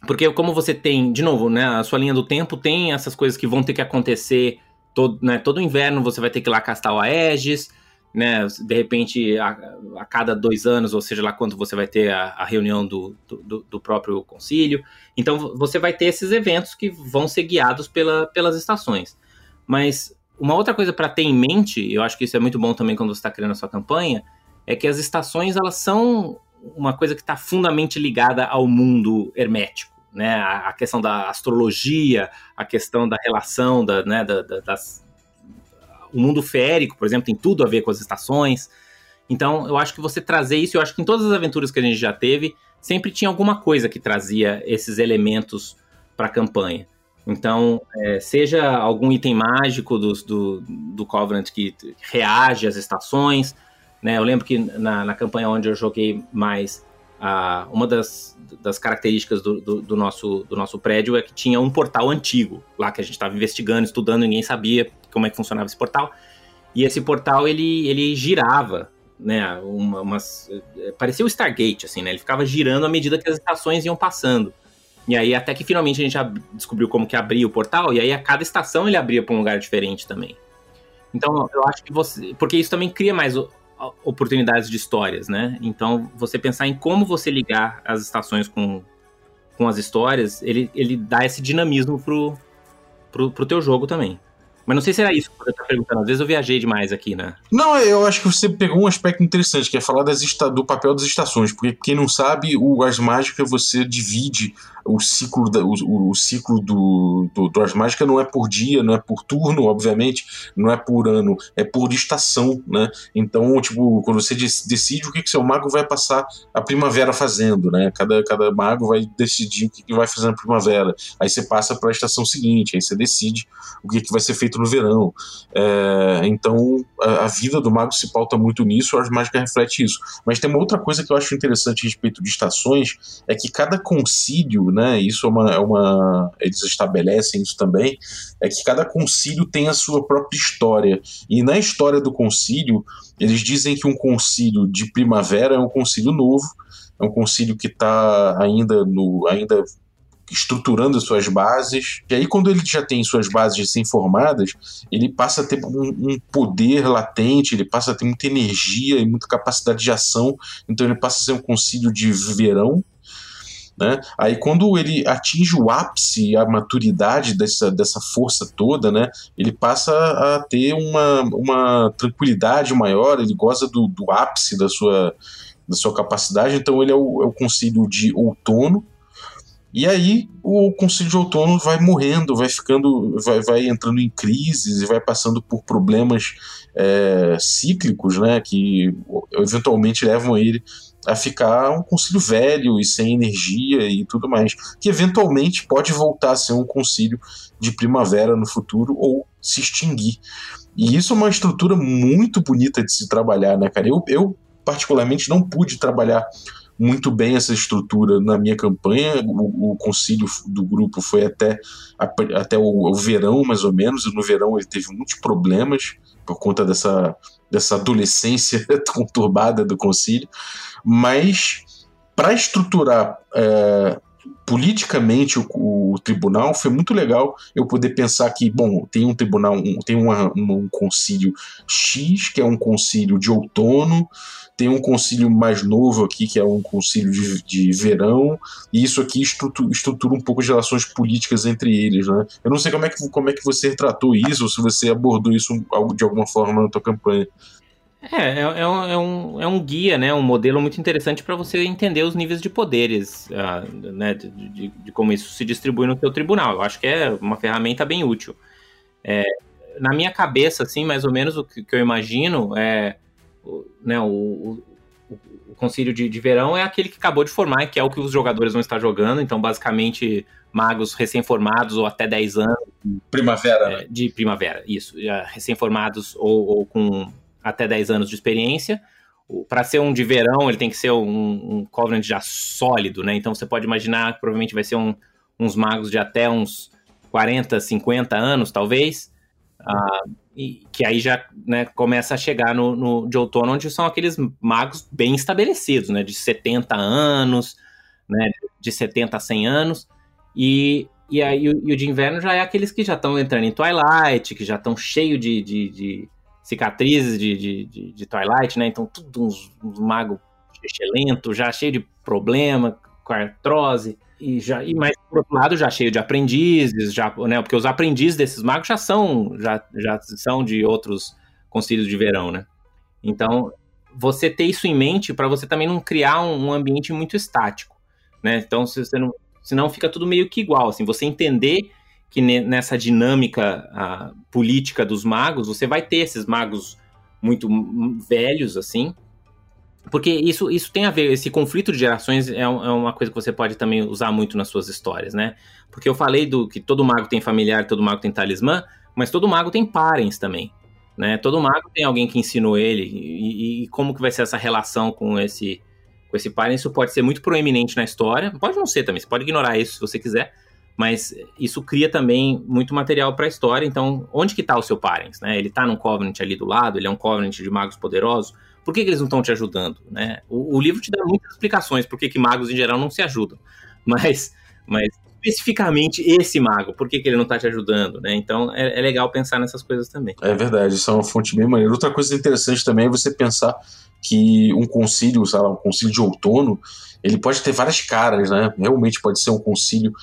porque como você tem, de novo, né, a sua linha do tempo tem essas coisas que vão ter que acontecer todo, né, todo inverno, você vai ter que ir lá castar o Aegis, né? De repente, a, a, cada dois anos, ou seja lá quando você vai ter a, a reunião do, do, do, próprio concílio. Então, você vai ter esses eventos que vão ser guiados pela, pelas estações. Mas uma outra coisa para ter em mente, eu acho que isso é muito bom também quando você está criando a sua campanha, é que as estações elas são uma coisa que está fundamentalmente ligada ao mundo hermético. Né, a, questão da astrologia, a questão da relação da, né, da, da, das, o mundo férico, por exemplo, tem tudo a ver com as estações. Então, eu acho que você trazer isso, eu acho que em todas as aventuras que a gente já teve, sempre tinha alguma coisa que trazia esses elementos para a campanha. Então, é, seja algum item mágico do, do, do Covenant que reage às estações, né? Eu lembro que na, na campanha onde eu joguei mais, uh, uma das, das características do, do, do, nosso, do nosso prédio é que tinha um portal antigo, lá que a gente estava investigando, estudando, ninguém sabia como é que funcionava esse portal. E esse portal, ele, ele girava, né, uma, umas, parecia o Stargate, assim, né, ele ficava girando à medida que as estações iam passando. E aí, até que finalmente a gente descobriu como que abria o portal, e aí a cada estação ele abria para um lugar diferente também. Então, eu acho que você. Porque isso também cria mais oportunidades de histórias, né? Então, você pensar em como você ligar as estações com, com as histórias, ele, ele dá esse dinamismo pro, pro, pro teu jogo também. Mas não sei se era isso que você tá perguntando. Às vezes eu viajei demais aqui, né? Não, eu acho que você pegou um aspecto interessante, que é falar das do papel das estações. Porque quem não sabe, o Ars Mágica você divide o ciclo, da, o, o, ciclo do, do, do Ars Mágica não é por dia, não é por turno, obviamente, não é por ano, é por estação, né? Então, tipo, quando você decide o que, que seu mago vai passar a primavera fazendo, né? Cada, cada mago vai decidir o que, que vai fazer na primavera. Aí você passa para a estação seguinte, aí você decide o que, que vai ser feito no verão. É, então, a, a, vida do mago se pauta muito nisso, o Ars Mágica reflete isso. Mas tem uma outra coisa que eu acho interessante a respeito de estações, é que cada concílio né? Isso é uma, é uma, eles estabelecem isso também, é que cada concílio tem a sua própria história. E na história do concílio, eles dizem que um concílio de primavera é um concílio novo, é um concílio que está ainda no ainda estruturando suas bases. E aí, quando ele já tem suas bases assim formadas, ele passa a ter um, um, poder latente, ele passa a ter muita energia e muita capacidade de ação. Então, ele passa a ser um concílio de verão, né? Aí quando ele atinge o ápice, a maturidade dessa, dessa força toda, né? ele passa a ter uma, uma tranquilidade maior, ele goza do, do ápice da sua, da sua capacidade, então ele é o, é o concílio de outono, e aí o Conselho de Outono vai morrendo, vai ficando, vai, vai entrando em crises e vai passando por problemas é, cíclicos, né, que eventualmente levam ele a ficar um concílio velho e sem energia e tudo mais, que eventualmente pode voltar a ser um concílio de primavera no futuro ou se extinguir. E isso é uma estrutura muito bonita de se trabalhar, né, cara? Eu, eu particularmente não pude trabalhar muito bem essa estrutura na minha campanha. O, o concílio do grupo foi até, até o, o, verão, mais ou menos, e no verão ele teve muitos problemas por conta dessa, dessa adolescência conturbada do concílio. Mas para estruturar é, politicamente o, o, tribunal foi muito legal eu poder pensar que, bom, tem um tribunal, um, tem uma, um concílio X, que é um concílio de outono, tem um concílio mais novo aqui, que é um concílio de, de verão, e isso aqui estrutura, estrutura um pouco as relações políticas entre eles, né? Eu não sei como é que, como é que você tratou isso, ou se você abordou isso de alguma forma na tua campanha. É, é, é, um, é, um, é um guia, né? Um modelo muito interessante para você entender os níveis de poderes, uh, né? De, de, de, como isso se distribui no seu tribunal. Eu acho que é uma ferramenta bem útil. É, na minha cabeça, assim, mais ou menos o que, que eu imagino é, né? O, o, o concílio de, de verão é aquele que acabou de formar, que é o que os jogadores vão estar jogando. Então, basicamente, magos recém-formados ou até 10 anos. Primavera, é, De primavera, isso. Recém-formados ou, ou com até 10 anos de experiência. Para ser um de verão, ele tem que ser um, um Covenant já sólido, né? Então você pode imaginar que provavelmente vai ser um, uns magos de até uns 40, 50 anos, talvez. Uh, e, que aí já né, começa a chegar no, no, de outono, onde são aqueles magos bem estabelecidos, né? De 70 anos, né? De 70 a 100 anos. E, e aí o, e o de inverno já é aqueles que já estão entrando em Twilight, que já estão cheios de, de, de cicatrizes de, de, de, de Twilight, né? Então, tudo uns, uns magos excelentes, já cheio de problema, com artrose. E, já, e mais por outro lado, já cheio de aprendizes, já, né? Porque os aprendizes desses magos já são, já, já são de outros concílios de verão, né? Então, você ter isso em mente para você também não criar um, um, ambiente muito estático, né? Então, se você não, senão fica tudo meio que igual, assim, você entender que nessa dinâmica uh, política dos magos, você vai ter esses magos muito velhos, assim, porque isso, isso tem a ver, esse conflito de gerações é, é, uma coisa que você pode também usar muito nas suas histórias, né? Porque eu falei do que todo mago tem familiar, todo mago tem talismã, mas todo mago tem parents também, né? Todo mago tem alguém que ensinou ele, e, e como que vai ser essa relação com esse com esse parent, isso pode ser muito proeminente na história, pode não ser também, você pode ignorar isso se você quiser, mas isso cria também muito material para a história. Então, onde que está o seu Parents? Né? Ele está num Covenant ali do lado, ele é um Covenant de magos poderosos. Por que, que eles não estão te ajudando? Né? O, o, livro te dá muitas explicações por que, que magos em geral não se ajudam. Mas, mas especificamente esse mago, por que, que ele não está te ajudando? Né? Então, é, é, legal pensar nessas coisas também. É verdade, isso é uma fonte bem maneira. Outra coisa interessante também é você pensar que um concílio, sei lá, um concílio de outono, ele pode ter várias caras, né? Realmente pode ser um concílio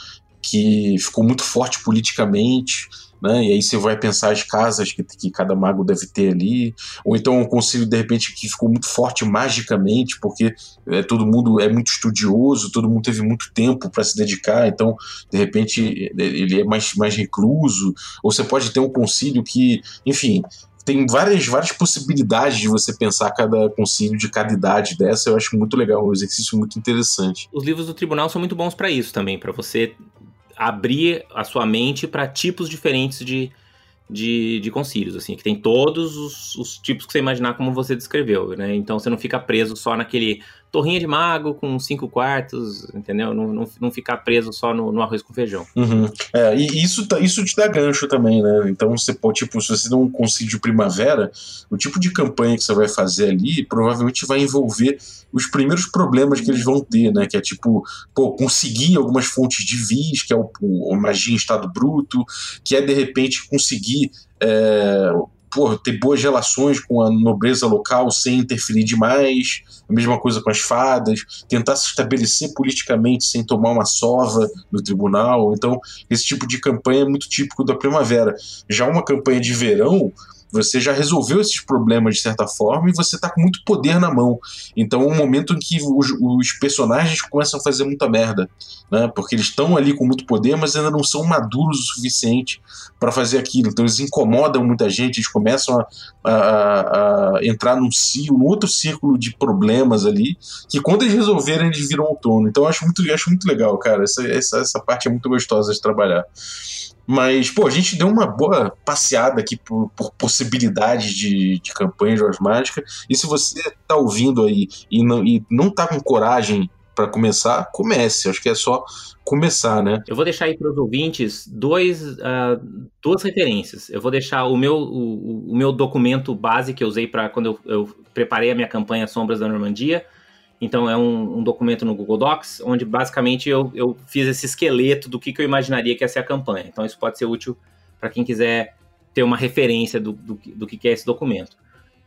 que ficou muito forte politicamente, né? E aí você vai pensar as casas que, que cada mago deve ter ali, ou então um conselho de repente que ficou muito forte magicamente, porque é, todo mundo é muito estudioso, todo mundo teve muito tempo para se dedicar, então de repente ele é mais, mais recluso, ou você pode ter um concílio que, enfim, tem várias, várias possibilidades de você pensar cada concílio de cada idade dessa. Eu acho muito legal, um exercício muito interessante. Os livros do tribunal são muito bons para isso também, para você abrir a sua mente para tipos diferentes de, de, de concílios, assim, que tem todos os, os, tipos que você imaginar como você descreveu, né? Então você não fica preso só naquele torrinha de mago com cinco quartos, entendeu? Não, não, não ficar preso só no, no arroz com feijão. Uhum. É, e isso, tá, isso te dá gancho também, né? Então você pode, tipo, se você der um concílio de primavera, o tipo de campanha que você vai fazer ali provavelmente vai envolver os primeiros problemas que eles vão ter, né? Que é tipo, pô, conseguir algumas fontes de vis, que é o, o magia em estado bruto, que é de repente conseguir. É, ter boas relações com a nobreza local sem interferir demais, a mesma coisa com as fadas, tentar se estabelecer politicamente sem tomar uma sova no tribunal. Então, esse tipo de campanha é muito típico da primavera. Já uma campanha de verão, você já resolveu esses problemas de certa forma e você está com muito poder na mão. Então é um momento em que os, os personagens começam a fazer muita merda, né? Porque eles estão ali com muito poder, mas ainda não são maduros o suficiente para fazer aquilo. Então eles incomodam muita gente, eles começam a, a, a entrar num, outro círculo de problemas ali, que quando eles resolverem, eles viram outono. Então eu acho muito, eu acho muito legal, cara. Essa, essa, essa parte é muito gostosa de trabalhar. Mas, pô, a gente deu uma boa passeada aqui por, por possibilidades de, de campanha de Mágica. E se você tá ouvindo aí e não, e não tá com coragem para começar, comece. Acho que é só começar, né? Eu vou deixar aí para os ouvintes dois, uh, duas referências. Eu vou deixar o meu, o, o meu documento base que eu usei para quando eu, eu, preparei a minha campanha Sombras da Normandia. Então é um, um, documento no Google Docs, onde basicamente eu, eu fiz esse esqueleto do que, que eu imaginaria que ia ser a campanha. Então isso pode ser útil para quem quiser ter uma referência do, do, do que, que é esse documento.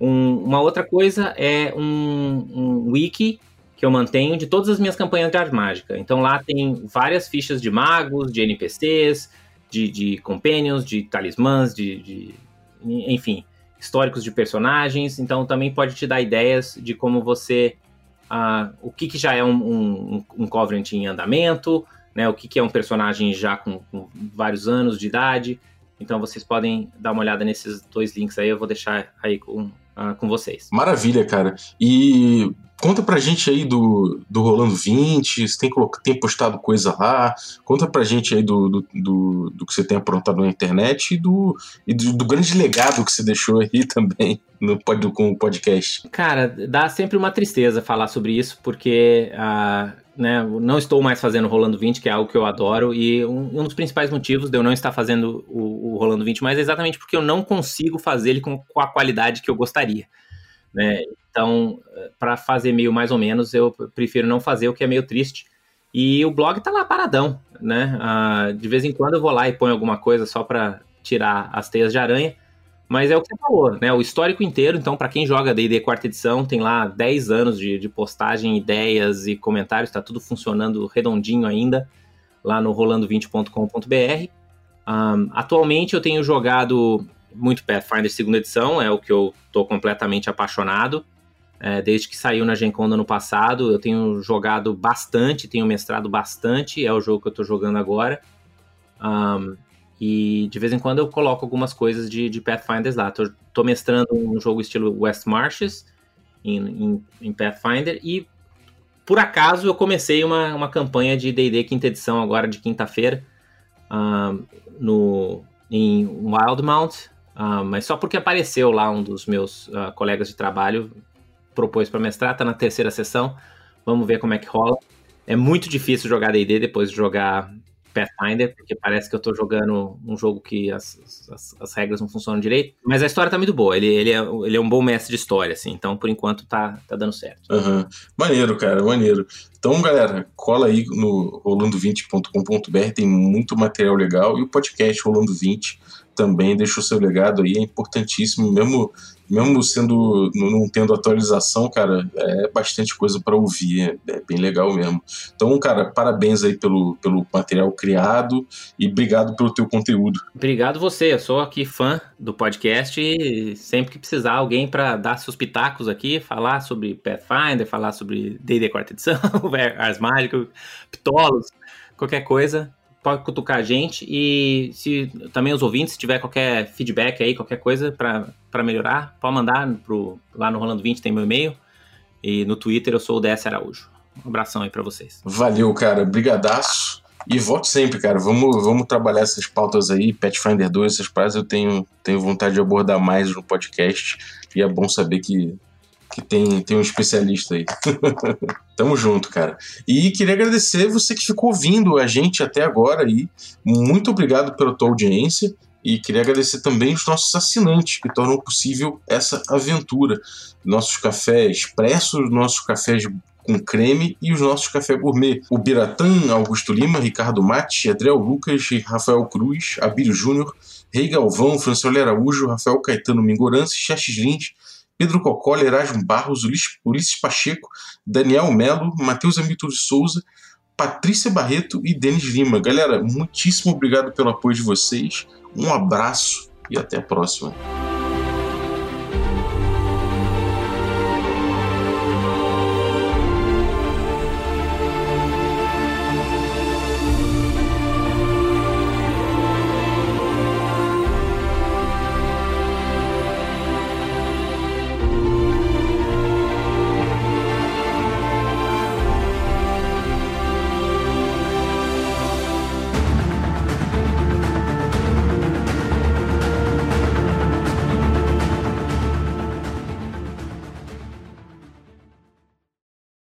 Um, uma outra coisa é um, um, wiki que eu mantenho de todas as minhas campanhas de arte mágica. Então lá tem várias fichas de magos, de NPCs, de, de companions, de talismãs, de, de enfim, históricos de personagens. Então também pode te dar ideias de como você o que, que já é um, um, um Covenant em andamento, né? O que, que é um personagem já com, com vários anos de idade. Então vocês podem dar uma olhada nesses dois links aí, eu vou deixar aí com, uh, com vocês. Maravilha, cara. E Conta pra gente aí do, do Rolando 20, você tem, tem postado coisa lá. Conta pra gente aí do, do, do, do que você tem aprontado na internet e do, e do, do, grande legado que você deixou aí também no, com o podcast. Cara, dá sempre uma tristeza falar sobre isso, porque uh, né, não estou mais fazendo Rolando 20, que é algo que eu adoro, e um, um dos principais motivos de eu não estar fazendo o, o Rolando 20 mais é exatamente porque eu não consigo fazer ele com, com a qualidade que eu gostaria. Né? Então, para fazer meio mais ou menos, eu prefiro não fazer, o que é meio triste. E o blog tá lá paradão, né? Uh, de vez em quando eu vou lá e ponho alguma coisa só para tirar as teias de aranha. Mas é o que você falou, né? O histórico inteiro, então, para quem joga D&D quarta edição, tem lá 10 anos de, de postagem, ideias e comentários, tá tudo funcionando redondinho ainda, lá no rolando20.com.br. Um, atualmente eu tenho jogado muito Pathfinder segunda edição, é o que eu tô completamente apaixonado. É, desde que saiu na Gen no passado, eu tenho jogado bastante, tenho mestrado bastante, é o jogo que eu tô jogando agora. Um, e de vez em quando eu coloco algumas coisas de, de Pathfinders lá. Tô, tô mestrando um jogo estilo West Marches em, em, em, Pathfinder e por acaso eu comecei uma, uma campanha de D&D quinta edição agora de quinta-feira no em Wildmount, uh, mas só porque apareceu lá um dos meus uh, colegas de trabalho propôs para mestrar, tá na terceira sessão. Vamos ver como é que rola. É muito difícil jogar D&D depois de jogar Pathfinder, porque parece que eu tô jogando um jogo que as, as, as, regras não funcionam direito. Mas a história tá muito boa. Ele, ele, é, ele é um bom mestre de história, assim. Então, por enquanto, tá, tá dando certo. Uhum. Maneiro, cara, maneiro. Então, galera, cola aí no rolando20.com.br, tem muito material legal. E o podcast Rolando 20 também deixa o seu legado aí, é importantíssimo, mesmo mesmo sendo não tendo atualização, cara, é bastante coisa para ouvir, é, é, bem legal mesmo. Então, cara, parabéns aí pelo, pelo material criado e obrigado pelo teu conteúdo. Obrigado você, eu sou aqui fã do podcast e sempre que precisar alguém para dar seus pitacos aqui, falar sobre Pathfinder, falar sobre D&D quarta edição, Ars Mágicas, Ptolos, qualquer coisa, pode cutucar a gente e se também os ouvintes, se tiver qualquer feedback aí, qualquer coisa para melhorar, pode mandar pro, lá no Rolando 20 tem meu e-mail e no Twitter eu sou o DS Araújo. Um abração aí para vocês. Valeu, cara. Brigadaço. E volte sempre, cara. Vamos, vamos trabalhar essas pautas aí, Pathfinder 2, essas paradas eu tenho, tenho vontade de abordar mais no podcast. E é bom saber que que tem, tem um especialista aí. Tamo junto, cara. E queria agradecer você que ficou ouvindo a gente até agora aí. Muito obrigado pela tua audiência. E queria agradecer também os nossos assinantes que tornam possível essa aventura. Nossos cafés expressos, nossos cafés com creme e os nossos café gourmet. O Biratã, Augusto Lima, Ricardo Mate, Adriel Lucas, Rafael Cruz, Abílio Júnior, Rei Galvão, Francioli Araújo, Rafael Caetano Mingorance, Chestes Lins, Pedro Cocola, Erasmo Barros, Ulisses Pacheco, Daniel Melo, Matheus Amito de Souza, Patrícia Barreto e Denis Lima. Galera, muitíssimo obrigado pelo apoio de vocês. Um abraço e até a próxima.